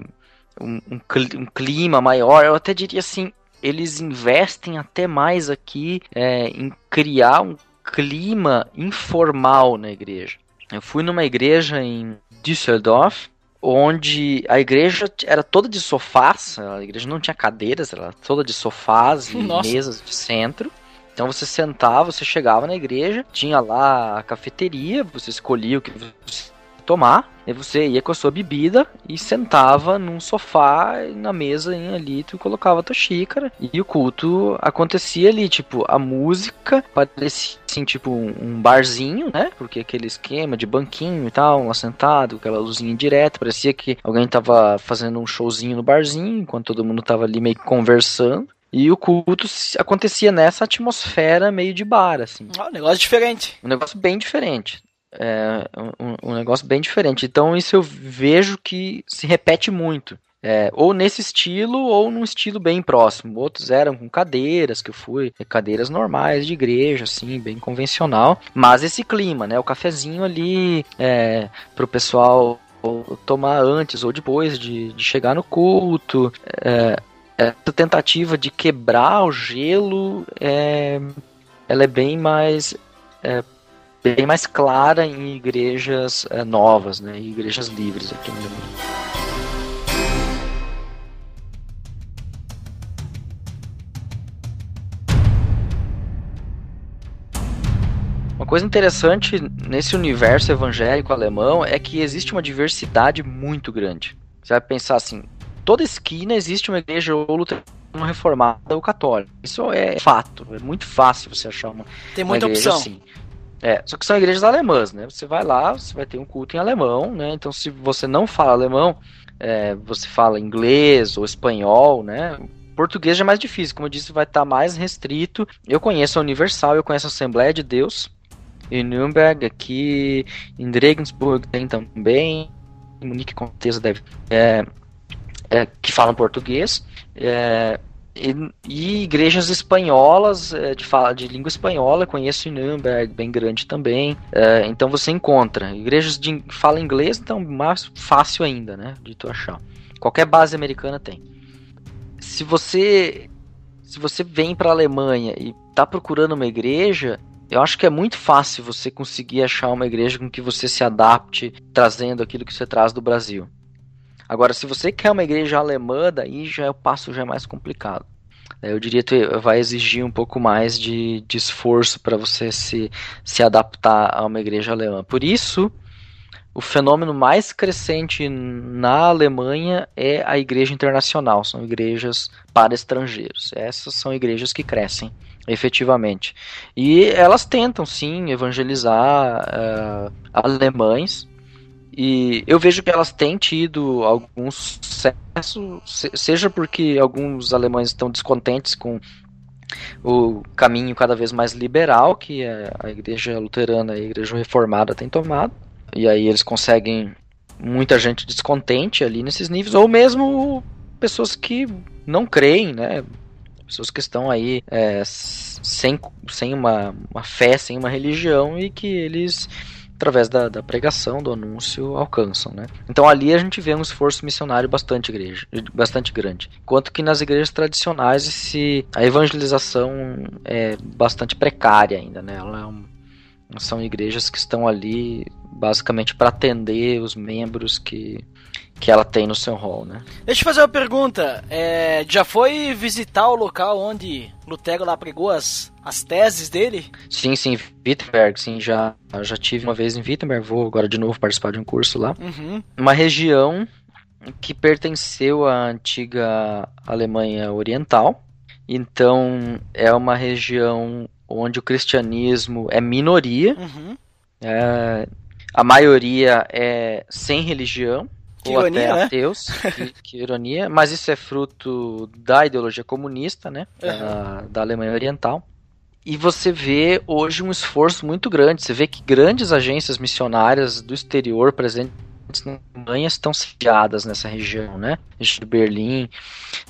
um, um, um, clima maior. Eu até diria assim, eles investem até mais aqui é, em criar um clima informal na igreja. Eu fui numa igreja em Düsseldorf, onde a igreja era toda de sofás, a igreja não tinha cadeiras, era toda de sofás e Nossa. mesas de centro. Então você sentava, você chegava na igreja, tinha lá a cafeteria, você escolhia o que você tomar, e você ia com a sua bebida e sentava num sofá na mesa ali, tu colocava a tua xícara e o culto acontecia ali, tipo, a música parecia assim, tipo um barzinho, né? Porque aquele esquema de banquinho e tal, um assentado, aquela luzinha direta, parecia que alguém tava fazendo um showzinho no barzinho, enquanto todo mundo tava ali meio que conversando. E o culto acontecia nessa atmosfera meio de bar, assim. Ah, um negócio diferente. Um negócio bem diferente. É, um, um, negócio bem diferente. Então isso eu vejo que se repete muito. É, ou nesse estilo, ou num estilo bem próximo. Outros eram com cadeiras, que eu fui, cadeiras normais de igreja, assim, bem convencional. Mas esse clima, né? O cafezinho ali é, pro pessoal tomar antes ou depois de, de chegar no culto. É, essa tentativa de quebrar o gelo é, ela é bem mais é, bem mais clara em igrejas é, novas, né, em igrejas livres aqui no mundo. Uma coisa interessante nesse universo evangélico alemão é que existe uma diversidade muito grande. Você vai pensar assim, toda esquina existe uma igreja ou luterana reformada ou católica. Isso é fato. É muito fácil você achar uma. Tem muita uma opção. Assim. É, só que são igrejas alemãs, né? Você vai lá, você vai ter um culto em alemão, né? Então, se você não fala alemão, é, você fala inglês ou espanhol, né? Português já é mais difícil, como eu disse, vai estar tá mais restrito. Eu conheço a Universal, eu conheço a Assembleia de Deus em Nürnberg, aqui em Regensburg tem também, Munique com certeza deve. É, é, que falam português. É, e, e, igrejas espanholas é, de, fala, de língua espanhola, conheço em Nürnberg, bem grande também. É, então você encontra. Igrejas de fala inglês, então mais fácil ainda, né? De tu achar. Qualquer base americana tem. Se você se você vem para a Alemanha e está procurando uma igreja, eu acho que é muito fácil você conseguir achar uma igreja com que você se adapte, trazendo aquilo que você traz do Brasil. Agora, se você quer uma igreja alemã, daí já é o passo já é mais complicado. Eu diria que vai exigir um pouco mais de, de esforço para você se, se adaptar a uma igreja alemã. Por isso, o fenômeno mais crescente na Alemanha é a igreja internacional, são igrejas para estrangeiros. Essas são igrejas que crescem efetivamente. E elas tentam sim evangelizar uh, alemães e eu vejo que elas têm tido algum sucesso, seja porque alguns alemães estão descontentes com o caminho cada vez mais liberal que a igreja luterana e a igreja reformada têm tomado. E aí eles conseguem muita gente descontente ali nesses níveis, ou mesmo pessoas que não creem, né? Pessoas que estão aí é, sem, sem uma, uma fé, sem uma religião e que eles através da, da, pregação, do anúncio, alcançam, né? Então ali a gente vê um esforço missionário bastante, igreja, bastante grande. Enquanto que nas igrejas tradicionais esse, a evangelização é bastante precária ainda, né? Ela é um, São igrejas que estão ali basicamente para atender os membros que, que ela tem no seu hall, né? Deixa eu fazer uma pergunta. É, já foi visitar o local onde Lutero lá pregou as, as teses dele? Sim, sim, Wittenberg, sim, já, já tive uma vez em Wittenberg, vou agora de novo participar de um curso lá. Uhum. Uma região que pertenceu à antiga Alemanha Oriental, então é uma região onde o cristianismo é minoria, Uhum. é, a maioria é sem religião, Que ou ironia, até né? ateus, que, que ironia, mas isso é fruto da ideologia comunista, né, da, da Alemanha Oriental. E você vê hoje um esforço muito grande, você vê que grandes agências missionárias do exterior presentes na Alemanha estão sediadas nessa região, né, de Berlim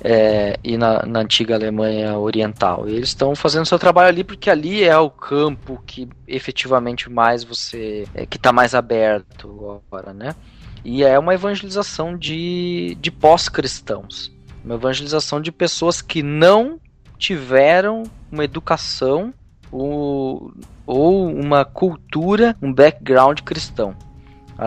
é, e na, na antiga Alemanha Oriental. E eles estão fazendo seu trabalho ali porque ali é o campo que efetivamente mais você, é, que está mais aberto agora, né. E é uma evangelização de, de pós-cristãos. Uma evangelização de pessoas que não tiveram uma educação ou, ou uma cultura, um background cristão.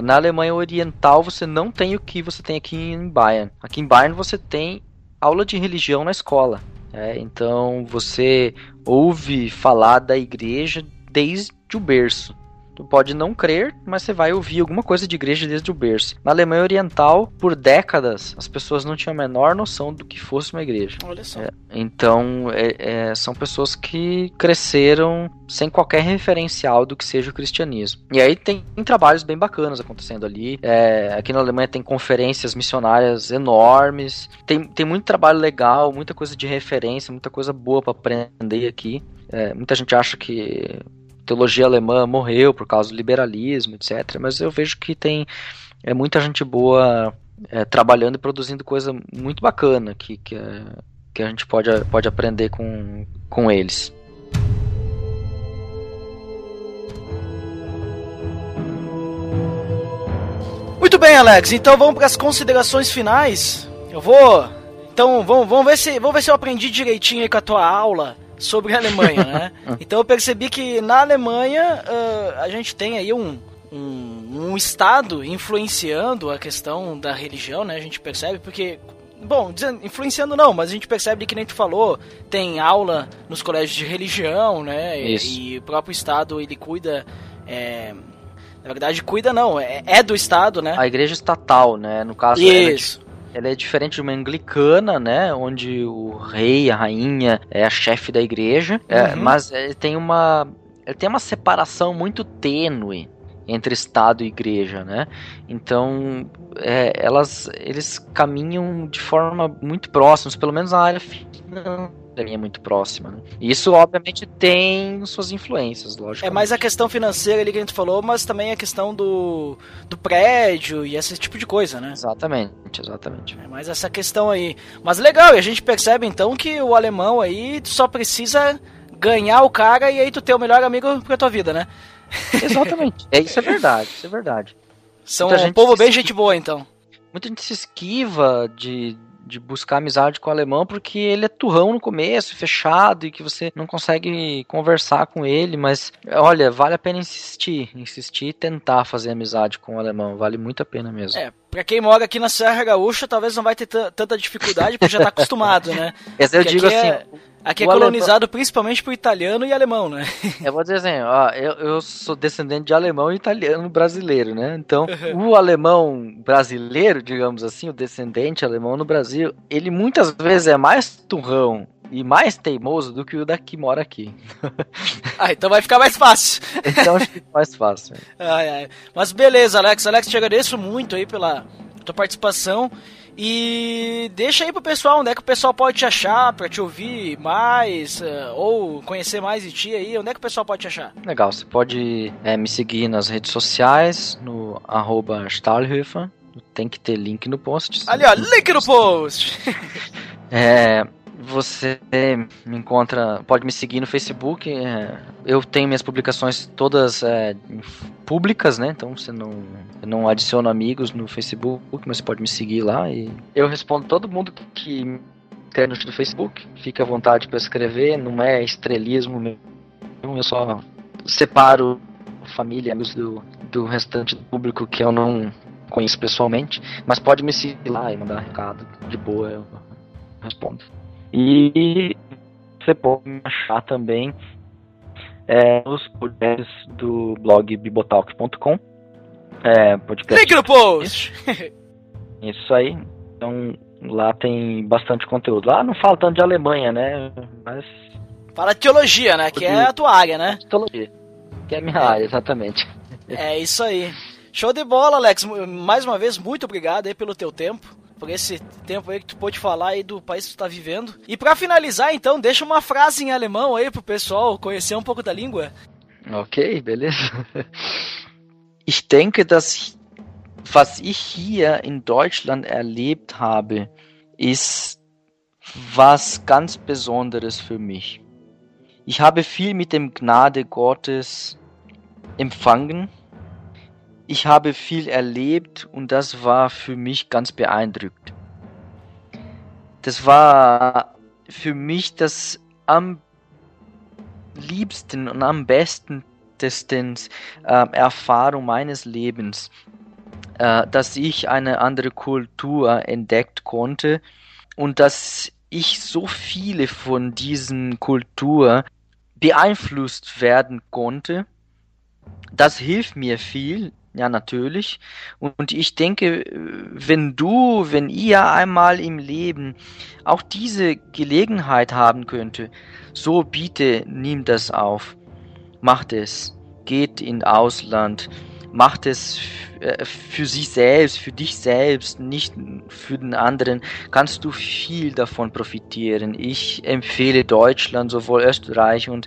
Na Alemanha Oriental você não tem o que você tem aqui em Bayern. Aqui em Bayern você tem aula de religião na escola. é, então você ouve falar da igreja desde o berço. Tu pode não crer, mas você vai ouvir alguma coisa de igreja desde o berço. Na Alemanha Oriental, por décadas, as pessoas não tinham a menor noção do que fosse uma igreja. Olha só. É, então, é- é, são pessoas que cresceram sem qualquer referencial do que seja o cristianismo. E aí tem, tem trabalhos bem bacanas acontecendo ali. É, aqui na Alemanha tem conferências missionárias enormes. Tem, tem muito trabalho legal, muita coisa de referência, muita coisa boa para aprender aqui. É, muita gente acha que teologia alemã morreu por causa do liberalismo, etc. Mas eu vejo que tem é, muita gente boa é, trabalhando e produzindo coisa muito bacana que, que, é, que a gente pode, pode aprender com, com eles. Muito bem, Alex. Então vamos para as considerações finais. Eu vou. Então vamos, vamos ver se vamos ver se eu aprendi direitinho aí com a tua aula sobre a Alemanha, né? Então eu percebi que na Alemanha ah, a gente tem aí um, um, um estado influenciando a questão da religião, né? A gente percebe porque Bom, dizendo- influenciando não, mas a gente percebe que nem tu falou, tem aula nos colégios de religião, né? E- Isso. E, o próprio Estado ele cuida. é, na verdade, cuida não, é, é do Estado, né? A igreja estatal, né? No caso, é, Isso. Ela é diferente de uma anglicana, né? Onde o rei, a rainha é a chefe da igreja. é, Uhum. mas é, tem uma. Ele tem uma separação muito tênue entre Estado e igreja, né? Então, é, elas, eles caminham de forma muito próximas, pelo menos a área financeira é muito próxima. Né? E isso, obviamente, tem suas influências, lógico. É mais a questão financeira ali que a gente falou, mas também a questão do, do prédio e esse tipo de coisa, né? Exatamente, exatamente. É mais essa questão aí. Mas legal, e a gente percebe então que o alemão aí tu só precisa ganhar o cara e aí tu ter o melhor amigo pra tua vida, né? Exatamente. é, isso é verdade, isso é verdade. São um povo bem esqui- gente boa, então. Muita gente se esquiva de, de buscar amizade com o alemão porque ele é turrão no começo, fechado, e que você não consegue conversar com ele, mas olha, vale a pena insistir, insistir e tentar fazer amizade com o alemão, vale muito a pena mesmo. É, pra quem mora aqui na Serra Gaúcha, talvez não vai ter ta- tanta dificuldade, porque já tá acostumado, né? Mas eu Porque digo aqui assim, é- Aqui é o alemão- colonizado principalmente por italiano e alemão, né? Eu vou dizer assim, ó, eu, eu sou descendente de alemão e italiano brasileiro, né? Então, o alemão brasileiro, digamos assim, o descendente alemão no Brasil, ele muitas vezes é mais turrão e mais teimoso do que o daqui mora aqui. Ah, então vai ficar mais fácil. Então acho que fica mais fácil. Ai, ai. Mas beleza, Alex. Alex, te agradeço muito aí pela tua participação. E deixa aí pro pessoal onde é que o pessoal pode te achar pra te ouvir mais, eh, ou conhecer mais de ti aí. Onde é que o pessoal pode te achar? Legal, você pode é, me seguir nas redes sociais, no arroba Stahlhöfer. Tem que ter link no post. Ali, ó, link no post. É, você me encontra, pode me seguir no Facebook. é, eu tenho minhas publicações todas é, públicas, né? Então você não, eu não adiciona amigos no Facebook, mas você pode me seguir lá e eu respondo todo mundo que quer no Facebook. Fica à vontade para escrever, não é estrelismo mesmo. Eu só separo família, amigos do, do restante do público que eu não conheço pessoalmente, mas pode me seguir lá e mandar recado de boa, eu respondo. E você pode achar também é, nos podcasts do blog bibotalk.com. É, podcast. Link no post! Isso aí. Então lá tem bastante conteúdo. Lá não fala tanto de Alemanha, né? Mas. Fala de teologia, né? Que é a tua área, né? Teologia. Que é a minha área, exatamente. É isso aí. Show de bola, Alex. Mais uma vez, muito obrigado aí pelo teu tempo. Por esse tempo aí que tu pôde falar aí do país que tu tá vivendo. E para finalizar, então, deixa uma frase em alemão aí pro pessoal conhecer um pouco da língua. Ok, beleza. Ich denke, dass was ich hier in Deutschland erlebt habe, ist was ganz Besonderes für mich. Ich habe viel mit dem Gnade Gottes empfangen. Ich habe viel erlebt und das war für mich ganz beeindruckt. Das war für mich das am liebsten und am besten äh, Erfahrung meines Lebens, äh, dass ich eine andere Kultur entdeckt konnte und dass ich so viele von diesen Kultur beeinflusst werden konnte. Das hilft mir viel, ja natürlich. Und ich denke, wenn du, wenn ihr einmal im Leben auch diese Gelegenheit haben könnte, so bitte nimm das auf. Macht es. Geht in Ausland. Macht es äh, für sich selbst, für dich selbst, nicht für den anderen. Kannst du viel davon profitieren. Ich empfehle Deutschland, sowohl Österreich und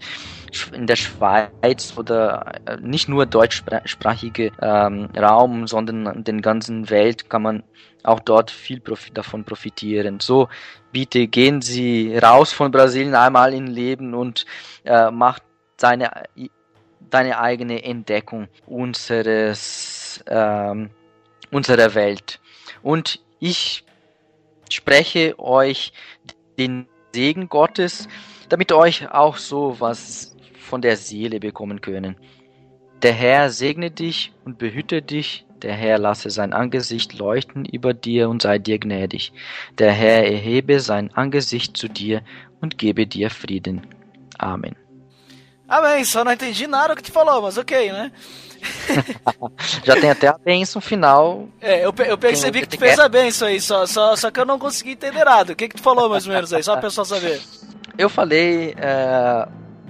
in der Schweiz oder äh, nicht nur deutschsprachige ähm, Raum, sondern der ganzen Welt kann man auch dort viel profi davon profitieren. So, bitte gehen Sie raus von Brasilien einmal in Leben und äh, macht seine, deine eigene Entdeckung unseres, ähm, unserer Welt. Und ich spreche euch den Segen Gottes, damit euch auch so was von der Seele bekommen können. Der Herr segne dich und behüte dich, der Herr lasse sein Angesicht leuchten über dir und sei dir gnädig. Der Herr erhebe sein Angesicht zu dir und gebe dir Frieden. Amen. Amém, só não entendi nada que tu falou, mas ok, né? Já tem até a benção final. É, eu, eu percebi que tu fez a benção aí, só, só, só que eu não consegui entender nada. O que, que tu falou mais ou menos aí, só pra pessoal saber. Eu falei é,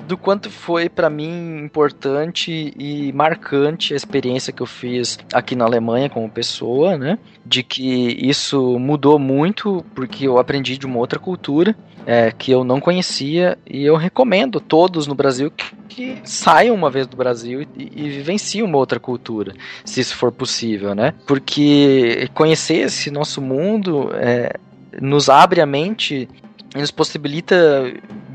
do quanto foi para mim importante e marcante a experiência que eu fiz aqui na Alemanha como pessoa, né? De que isso mudou muito porque eu aprendi de uma outra cultura é, que eu não conhecia e eu recomendo todos no Brasil que, que saiam uma vez do Brasil e, e vivenciem uma outra cultura, se isso for possível, né? Porque conhecer esse nosso mundo é, nos abre a mente nos possibilita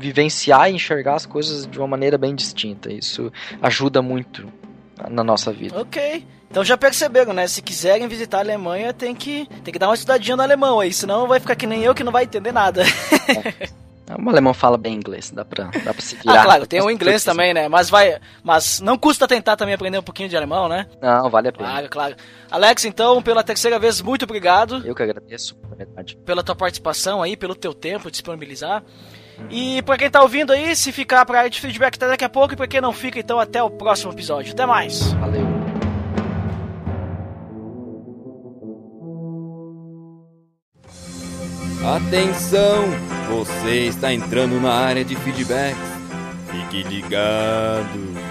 vivenciar e enxergar as coisas de uma maneira bem distinta. Isso ajuda muito na nossa vida. Ok. Então já perceberam, né? Se quiserem visitar a Alemanha, tem que, tem que dar uma estudadinha no alemão aí, senão vai ficar que nem eu que não vai entender nada. É. O alemão fala bem inglês, dá pra, dá pra se virar. Ah, claro, tem o inglês também, né? Mas vai. Mas não custa tentar também aprender um pouquinho de alemão, né? Não, vale a pena. Claro, claro. Alex, então, pela terceira vez, muito obrigado. Eu que agradeço, na verdade. Pela tua participação aí, pelo teu tempo disponibilizar. E pra quem tá ouvindo aí, se ficar pra área de feedback até daqui a pouco, e pra quem não fica, então até o próximo episódio. Até mais. Valeu. Atenção! Você está entrando na área de feedback. Fique ligado.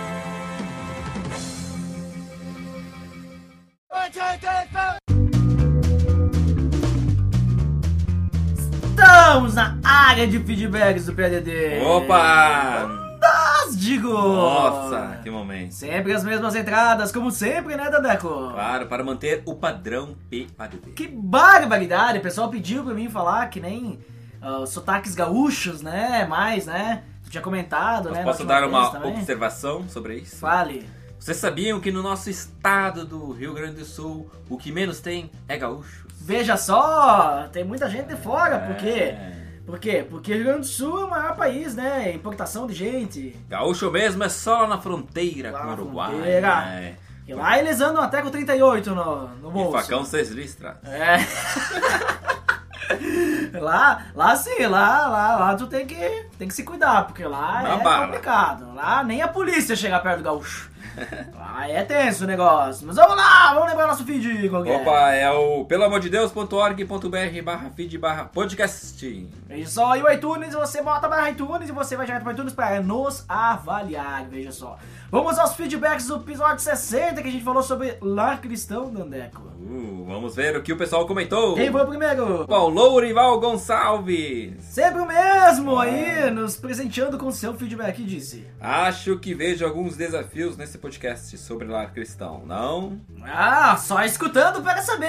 Estamos na área de feedbacks do PDD. Opa! Nós digo! Nossa, que momento. Sempre as mesmas entradas, como sempre, né, Dandeco? Claro, para manter o padrão PADD. Que barbaridade! O pessoal pediu pra mim falar que nem uh, sotaques gaúchos, né? Mais, né? Tu tinha comentado, Mas né? posso dar uma também. observação sobre isso? Fale. Vocês sabiam que no nosso estado do Rio Grande do Sul, o que menos tem é gaúcho? Veja só, tem muita gente de fora, porque É. Por quê? Porque o Rio Grande do Sul é o maior país, né? Importação de gente. Gaúcho mesmo é só lá na fronteira Lá com o Uruguai. fronteira. né? E lá eles andam até com 38 no, no E bolso. facão seis listras. É. lá, lá sim, lá, lá, lá tu tem que, tem que se cuidar, porque lá Na é bala. complicado. Lá nem a polícia chega perto do gaúcho. É tenso o negócio. Mas vamos lá, vamos lembrar nosso feed, qualquer. Opa, é o pelamordedeus.org.br barra feed barra podcast. Veja só, e o iTunes, você bota para iTunes e você vai direto para iTunes para nos avaliar, veja só. Vamos aos feedbacks do episódio 60 que a gente falou sobre lar cristão, Dandeco. Uh, vamos ver o que o pessoal comentou. Quem foi o primeiro? Bom, Lourival Gonçalves. Sempre o mesmo aí, nos presenteando com seu feedback, disse. Acho que vejo alguns desafios nesse podcast sobre lar cristão, não? Ah, só escutando para saber.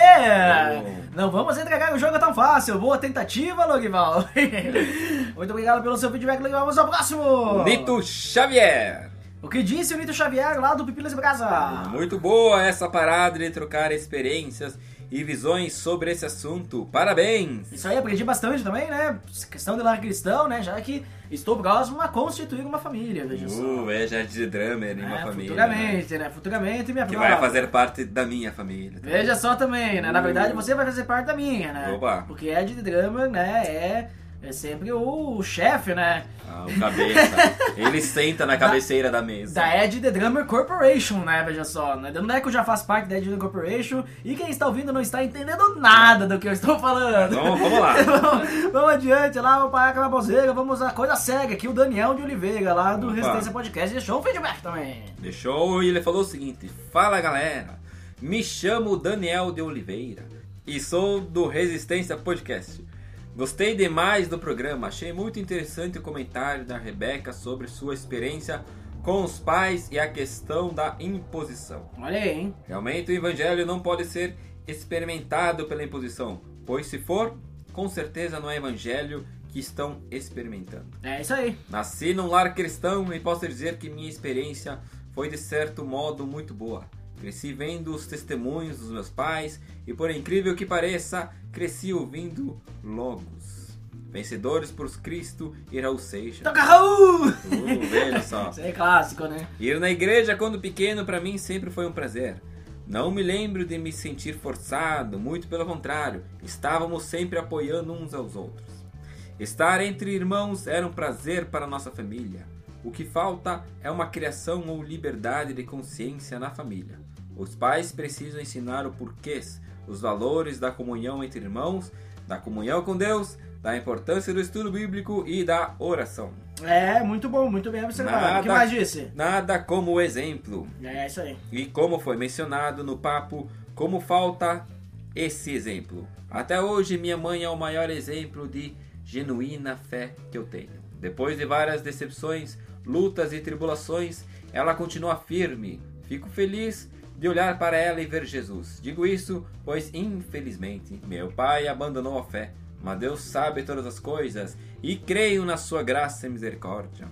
Não. Não vamos entregar o jogo tão fácil. Boa tentativa, Lorival. Muito obrigado pelo seu feedback, Lorival. Vamos ao próximo. Nito Xavier. O que disse o Nito Xavier lá do Pipilas Brasa? Muito boa essa parada de trocar experiências e visões sobre esse assunto. Parabéns! Isso aí, aprendi bastante também, né? Questão de lar cristão, né? Já que estou próximo a constituir uma família, veja só. Uh, é já de drummer em uma É, família. futuramente, né? Futuramente me Que vai fazer parte da minha família. Veja só também, né? Na Uh. verdade, você vai fazer parte da minha, né? Opa. Porque Ed Drummer, né? É, é sempre o chefe, né? Ah, o cabeça. Ele senta na cabeceira da mesa. Da Ed The Drummer Corporation, né? Veja só. Né? Não é que eu já faço parte da Ed The Drummer Corporation e quem está ouvindo não está entendendo nada do que eu estou falando. Então, vamos lá. vamos, vamos adiante lá, vamos parar com a baboseira, vamos a coisa séria aqui. O Daniel de Oliveira, lá do Opa. Resistência Podcast, deixou um feedback também. Deixou e ele falou o seguinte: Fala galera, me chamo Daniel de Oliveira e sou do Resistência Podcast. Gostei demais do programa, achei muito interessante o comentário da Rebeca sobre sua experiência com os pais e a questão da imposição. Olha aí, hein? Realmente o evangelho não pode ser experimentado pela imposição, pois se for, com certeza não é evangelho que estão experimentando. É isso aí. Nasci num lar cristão e posso dizer que minha experiência foi de certo modo muito boa. Cresci vendo os testemunhos dos meus pais e, por incrível que pareça, cresci ouvindo logos. Vencedores por Cristo e Raul Seixas. Toca Raul! Uh, veja só. Isso é clássico, né? Ir na igreja quando pequeno para mim sempre foi um prazer. Não me lembro de me sentir forçado, muito pelo contrário, estávamos sempre apoiando uns aos outros. Estar entre irmãos era um prazer para nossa família. O que falta é uma criação ou liberdade de consciência na família. Os pais precisam ensinar o porquês, os valores da comunhão entre irmãos, da comunhão com Deus, da importância do estudo bíblico e da oração. É, muito bom, muito bem observado. O que Nada- mais disse? Nada como exemplo. É isso aí. E como foi mencionado no papo, como falta esse exemplo. Até hoje, minha mãe é o maior exemplo de genuína fé que eu tenho. Depois de várias decepções, lutas e tribulações, ela continua firme. Fico feliz de olhar para ela e ver Jesus. Digo isso, pois infelizmente meu pai abandonou a fé, mas Deus sabe todas as coisas e creio na sua graça e misericórdia.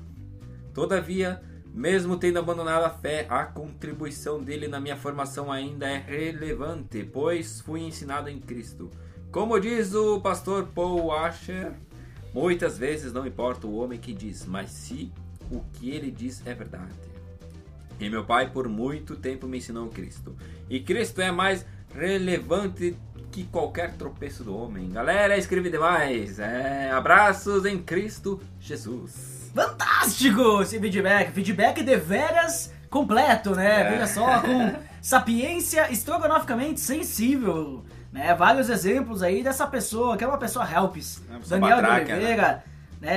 Todavia, mesmo tendo abandonado a fé, a contribuição dele na minha formação ainda é relevante, pois fui ensinado em Cristo. Como diz o pastor Paul Washer, muitas vezes não importa o homem que diz, mas se o que ele diz é verdade. E meu pai por muito tempo me ensinou Cristo. E Cristo é mais relevante que qualquer tropeço do homem. Galera, escreve demais. É, abraços em Cristo Jesus. Fantástico esse feedback. Feedback de veras completo, né? É. Veja só, com sapiência estrogonoficamente sensível. Né? Vários exemplos aí dessa pessoa, que é uma pessoa helps. É uma pessoa Daniel batraca, de Oliveira. Né?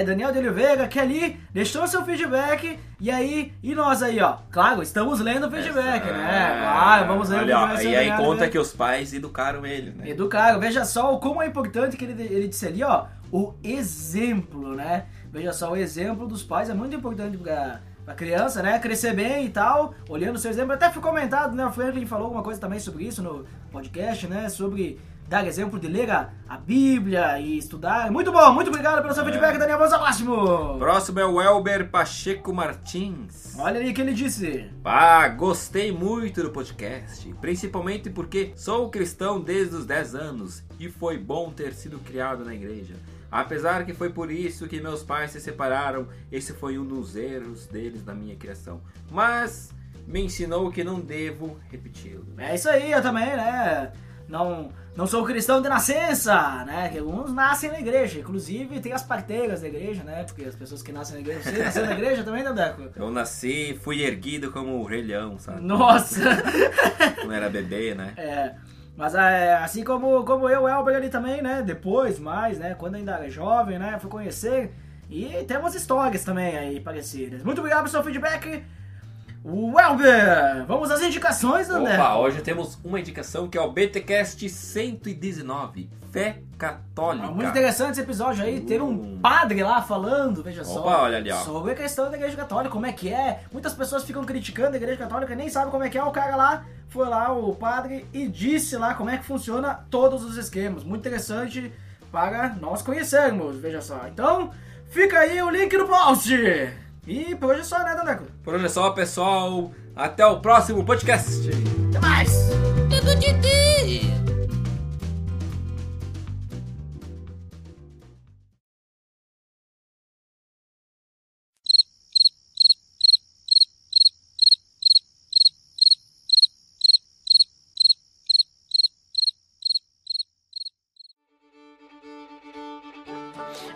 Daniel de Oliveira, que ali deixou seu feedback. E aí, e nós aí, ó. Claro, estamos lendo o feedback, né? Claro, vamos ler Olha, o ó, feedback. E aí conta que os pais educaram ele, né? Educaram, veja só o como é importante que ele, ele disse ali, ó, o exemplo, né? Veja só, o exemplo dos pais é muito importante pra, pra criança, né? Crescer bem e tal, olhando o seu exemplo. Até foi comentado, né? O Franklin falou alguma coisa também sobre isso no podcast, né? Sobre dar exemplo de ler a, Bíblia e estudar. Muito bom, muito obrigado pelo seu feedback, Daniel. Vamos ao próximo! Próximo é o Elber Pacheco Martins. Olha ali o que ele disse. Ah, gostei muito do podcast, principalmente porque sou cristão desde os 10 anos e foi bom ter sido criado na igreja. Apesar que foi por isso que meus pais se separaram, esse foi um dos erros deles na minha criação. Mas me ensinou que não devo repeti-lo. É isso aí, eu também, né? Não, não sou cristão de nascença, né? Que alguns nascem na igreja. Inclusive, tem as parteiras da igreja, né? Porque as pessoas que nascem na igreja... Você nasceu na igreja também, né, Deco? Eu nasci, fui erguido como o Rei Leão, sabe? Nossa! Quando era bebê, né? É... Mas é, assim como, como eu, Elber ali também, né? Depois, mais, né? Quando ainda era jovem, né? Fui conhecer. E temos histórias também aí parecidas. Muito obrigado pelo seu feedback. Welber! Vamos às indicações, André. Opa, hoje temos uma indicação que é o BTcast 119, Fé Católica. Ah, muito interessante esse episódio aí, ter um padre lá falando, veja só. Opa, olha ali, ó. Sobre a questão da igreja católica, como é que é. Muitas pessoas ficam criticando a igreja católica, nem sabem como é que é. O cara lá foi lá, o padre, e disse lá como é que funciona todos os esquemas. Muito interessante para nós conhecermos, veja só. Então, fica aí o link no post. E por hoje é só, né, Daneco? Por hoje é só, pessoal. Até o próximo podcast. Até mais! Tudo de ti.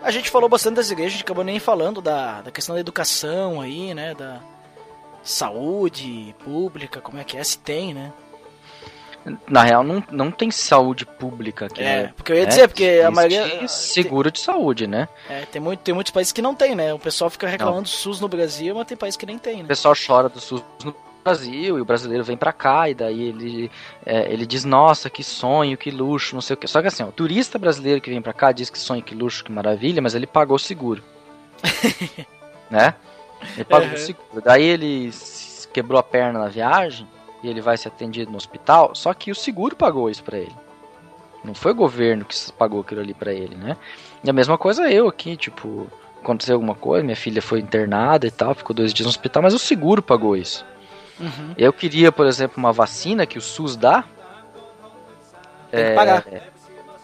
A gente falou bastante das igrejas, a gente acabou nem falando da, da questão da educação aí, né? Da saúde pública, como é que é, se tem, né? Na real, não, não tem saúde pública aqui. É, né? porque eu ia É, dizer, porque a maioria. Seguro de saúde, né? É, tem, muito, tem muitos países que não tem, né? O pessoal fica reclamando do SUS no Brasil, mas tem países que nem tem, O né? pessoal chora do SUS no Brasil e o brasileiro vem pra cá e daí ele, é, ele diz, nossa, que sonho, que luxo, não sei o que. Só que assim, ó, o turista brasileiro que vem pra cá diz que sonho, que luxo, que maravilha, mas ele pagou o seguro. né? Ele pagou Uhum. o seguro. Daí ele quebrou a perna na viagem e ele vai ser atendido no hospital, só que o seguro pagou isso pra ele. Não foi o governo que pagou aquilo ali pra ele, né? E a mesma coisa eu aqui, tipo, aconteceu alguma coisa, minha filha foi internada e tal, ficou dois dias no hospital, mas o seguro pagou isso. Uhum. Eu queria, por exemplo, uma vacina que o SUS dá. Tem que pagar.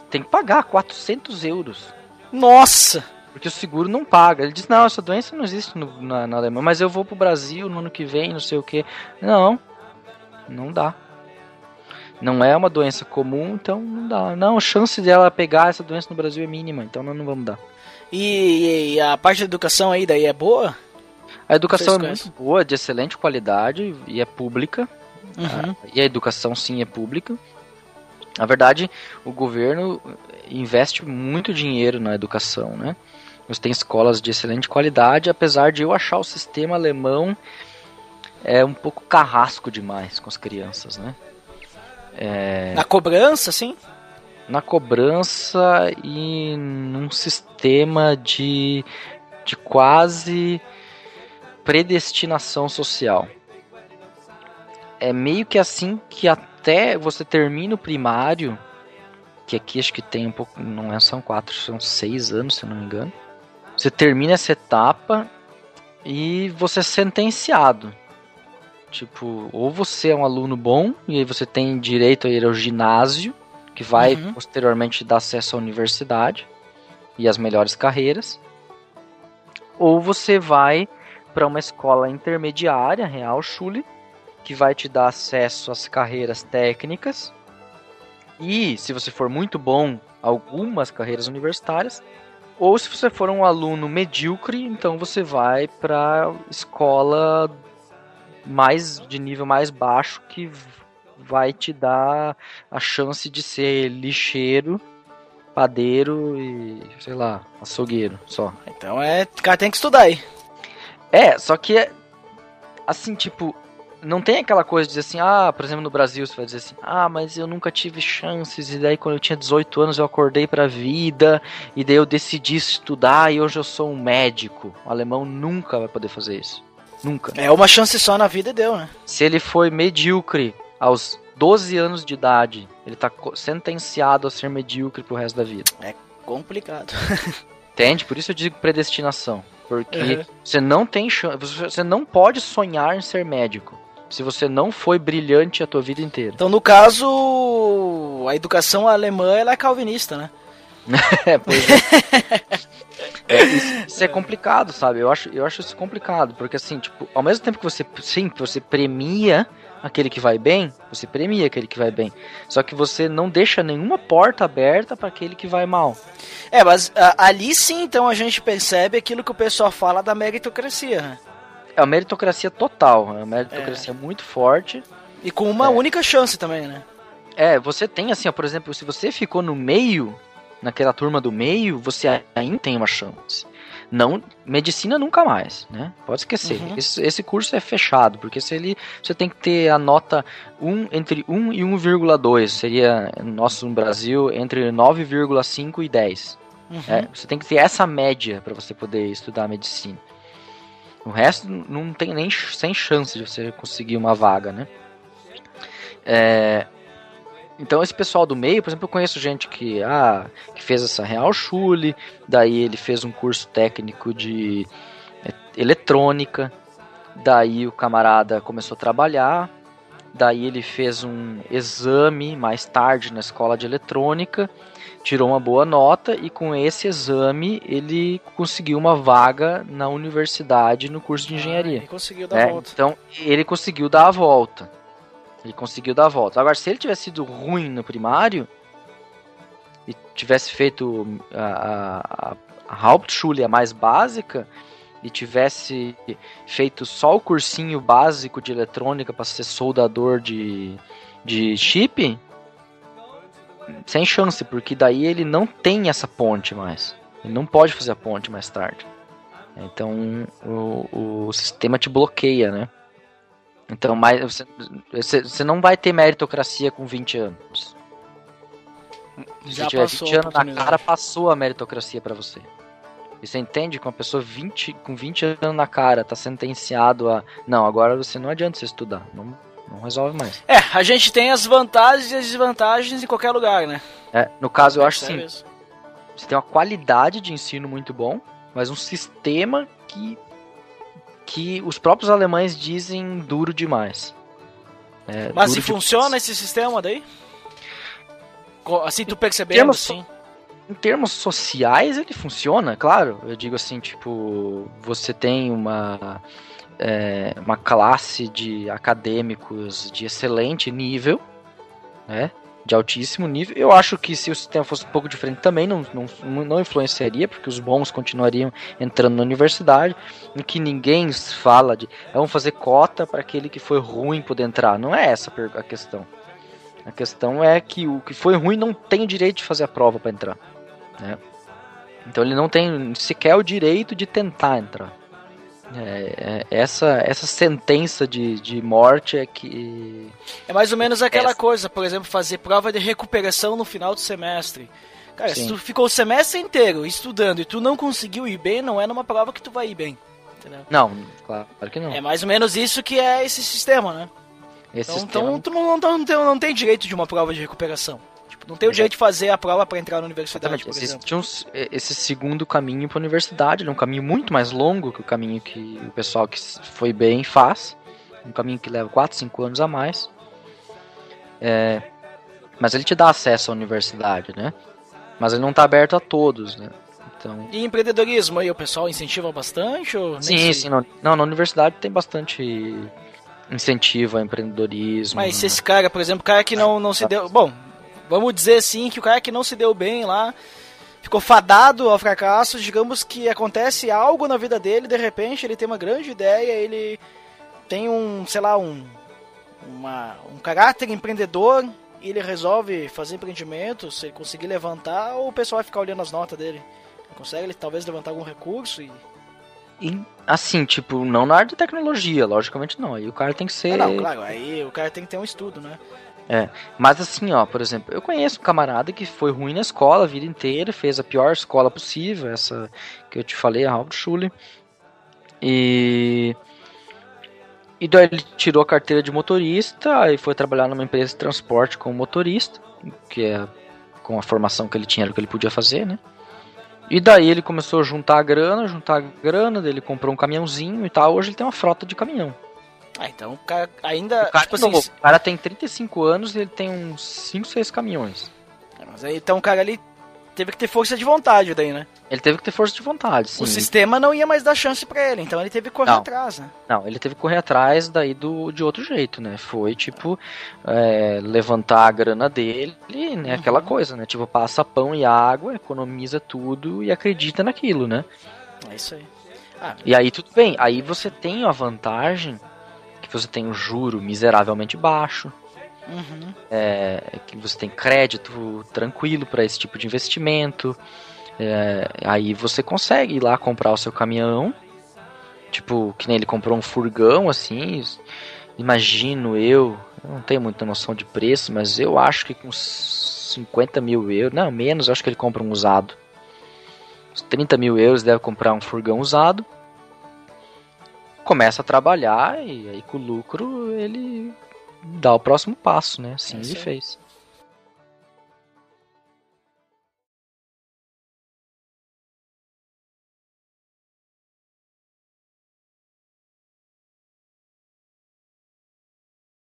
Tem que pagar 400 euros. Nossa! Porque o seguro não paga. Ele diz: Não, essa doença não existe no- na, na Alemanha, mas eu vou pro Brasil no ano que vem, não sei o que. Não, não dá. Não é uma doença comum, então não dá. Não, a chance dela pegar essa doença no Brasil é mínima, então nós não vamos dar. E, e a parte da educação aí daí é boa? A educação é muito boa, de excelente qualidade e é pública. Uhum. E a educação sim é pública. Na verdade, o governo investe muito dinheiro na educação, né? Você tem escolas de excelente qualidade, apesar de eu achar o sistema alemão é um pouco carrasco demais com as crianças, né? Na cobrança, assim? Na cobrança e num sistema de, de quase predestinação social. É meio que assim que até você termina o primário, que aqui acho que tem um pouco, não é, são quatro, são seis anos, se eu não me engano. Você termina essa etapa e você é sentenciado. Tipo, ou você é um aluno bom e aí você tem direito a ir ao ginásio, que vai Uhum. posteriormente te dar acesso à universidade e às melhores carreiras, ou você vai para uma escola intermediária, Realschule, que vai te dar acesso às carreiras técnicas e, se você for muito bom, algumas carreiras universitárias. Ou se você for um aluno medíocre, então você vai para escola mais de nível mais baixo que vai te dar a chance de ser lixeiro, padeiro e sei lá, açougueiro, só. Então é. O cara tem que estudar aí. É, só que é assim, tipo, não tem aquela coisa de dizer assim, ah, por exemplo, no Brasil você vai dizer assim, ah, mas eu nunca tive chances, e daí quando eu tinha 18 anos eu acordei pra vida, e daí eu decidi estudar e hoje eu sou um médico. O alemão nunca vai poder fazer isso. Nunca. É uma chance só na vida e deu, né? Se ele foi medíocre aos 12 anos de idade, ele tá sentenciado a ser medíocre pro resto da vida. Complicado. Entende? Por isso eu digo predestinação. Porque Uhum. você não tem chance. Você não pode sonhar em ser médico. Se você não foi brilhante a tua vida inteira. Então, no caso, a educação alemã ela é calvinista, né? É, pois é. É, isso, isso é complicado, sabe? Eu acho, eu acho isso complicado, porque assim, tipo, ao mesmo tempo que você, sim, você premia aquele que vai bem, você premia aquele que vai bem. Só que você não deixa nenhuma porta aberta para aquele que vai mal. É, mas a- ali sim, então, a gente percebe aquilo que o pessoal fala da meritocracia, né? É uma meritocracia total, é uma meritocracia muito forte. E com uma É. única chance também, né? É, você tem assim, ó, por exemplo, se você ficou no meio, naquela turma do meio, você ainda tem uma chance. Não, medicina nunca mais, né? Pode esquecer. Uhum. Esse, esse curso é fechado, porque se ele você tem que ter a nota 1 entre 1 e 1,2, seria nosso no Brasil entre 9,5 e 10. Uhum. É, você tem que ter essa média para você poder estudar medicina. O resto não tem nem sem chance de você conseguir uma vaga, né? É, então esse pessoal do meio, por exemplo, eu conheço gente que, ah, que fez essa Real Schule, daí ele fez um curso técnico de é, eletrônica, daí o camarada começou a trabalhar, daí ele fez um exame mais tarde na escola de eletrônica, tirou uma boa nota e com esse exame ele conseguiu uma vaga na universidade no curso de engenharia. Ele conseguiu dar É, a volta. então ele conseguiu dar a volta. Ele conseguiu dar a volta. Agora, se ele tivesse sido ruim no primário e tivesse feito a, a, a Hauptschule, a mais básica, e tivesse feito só o cursinho básico de eletrônica para ser soldador de, de chip, sem chance, porque daí ele não tem essa ponte mais. Ele não pode fazer a ponte mais tarde. Então o, o sistema te bloqueia, né? Então, mais, você, você, não vai ter meritocracia com 20 anos. Se Já você tiver passou 20 a anos na cara, passou a meritocracia pra você. E você entende que uma pessoa 20, com 20 anos na cara tá sentenciado a. Não, agora você não adianta você estudar. Não, não resolve mais. É, a gente tem as vantagens e as desvantagens em qualquer lugar, né? É, no caso, eu acho Percebe assim: isso? você tem uma qualidade de ensino muito bom, mas um sistema que. Que os próprios alemães dizem duro demais. É, Mas duro e demais. funciona esse sistema daí? Assim, tu percebendo. Em termos sociais, ele funciona, claro. Eu digo assim, tipo, você tem uma, é, uma classe de acadêmicos de excelente nível, né? De altíssimo nível. Eu acho que se o sistema fosse um pouco diferente também não, não, não influenciaria, porque os bons continuariam entrando na universidade. Em que ninguém fala de. Vamos fazer cota para aquele que foi ruim poder entrar. Não é essa a questão. A questão é que o que foi ruim não tem o direito de fazer a prova para entrar. né? Então ele não tem sequer o direito de tentar entrar. É, é, essa, essa sentença de, de morte é que. É mais ou menos aquela Essa. coisa, por exemplo, fazer prova de recuperação no final do semestre. Cara, se Sim. tu ficou o semestre inteiro estudando e tu não conseguiu ir bem, não é numa prova que tu vai ir bem. Entendeu? Não, claro, claro que não. É mais ou menos isso que é esse sistema, né? Esse Então, sistema- então tu não, não, não, tem, não tem direito de uma prova de recuperação. Não tem o direito de fazer a prova pra entrar na universidade, Exatamente. por exemplo. Existe um s- esse segundo caminho para a universidade, ele é um caminho muito mais longo que o caminho que o pessoal que foi bem faz. Um caminho que leva 4, 5 anos a mais. É, mas ele te dá acesso à universidade, né? Mas ele não está aberto a todos, né? Então, E empreendedorismo aí, o pessoal incentiva bastante ou sim, sim. Não, não, na universidade tem bastante incentivo ao empreendedorismo. Mas se né? esse cara, por exemplo, o cara que não, não se deu. Bom, vamos dizer assim que o cara que não se deu bem lá, ficou fadado ao fracasso, digamos que acontece algo na vida dele, de repente ele tem uma grande ideia, ele tem um, sei lá, um, uma, um caráter empreendedor e ele resolve fazer empreendimento, se ele conseguir levantar, ou o pessoal vai ficar olhando as notas dele. Ele consegue ele talvez levantar algum recurso e. E, assim, tipo, não na área de tecnologia, logicamente não. Aí o cara tem que ser. Ah, não, claro, aí o cara tem que ter um estudo, né? Mas assim, ó, por exemplo, eu conheço um camarada que foi ruim na escola a vida inteira, fez a pior escola possível, essa que eu te falei, a Hauptschule. E. E daí ele tirou a carteira de motorista e foi trabalhar numa empresa de transporte como motorista, que é com a formação que ele tinha, era o que ele podia fazer, né? E daí ele começou a juntar a grana, juntar a grana, daí ele comprou um caminhãozinho e tal. Hoje ele tem uma frota de caminhão. Ah, então o cara ainda. O cara, tipo é assim, o cara tem 35 anos e ele tem uns 5, 6 caminhões. É, Mas aí então o cara ali teve que ter força de vontade daí, né? Ele teve que ter força de vontade, sim. O sistema não ia mais dar chance pra ele, então ele teve que correr Não. atrás, né? Não, ele teve que correr atrás daí do, de outro jeito, né? Foi, tipo, é, levantar a grana dele, né? Aquela coisa, né? Tipo, passa pão e água, economiza tudo e acredita naquilo, né? É isso aí. Ah, E aí tudo bem, aí você tem a vantagem que você tem um juro miseravelmente baixo, uhum. é, que você tem crédito tranquilo para esse tipo de investimento. é, aí você consegue ir lá comprar o seu caminhão. Tipo, que nem ele comprou um furgão assim. Imagino eu, eu não tenho muita noção de preço, mas eu acho que com 50 mil euros, não, menos, eu acho que ele compra um usado. Uns 30 mil euros deve comprar um furgão usado. Começa a trabalhar e aí com o lucro ele dá o próximo passo, né? Assim É ele fez.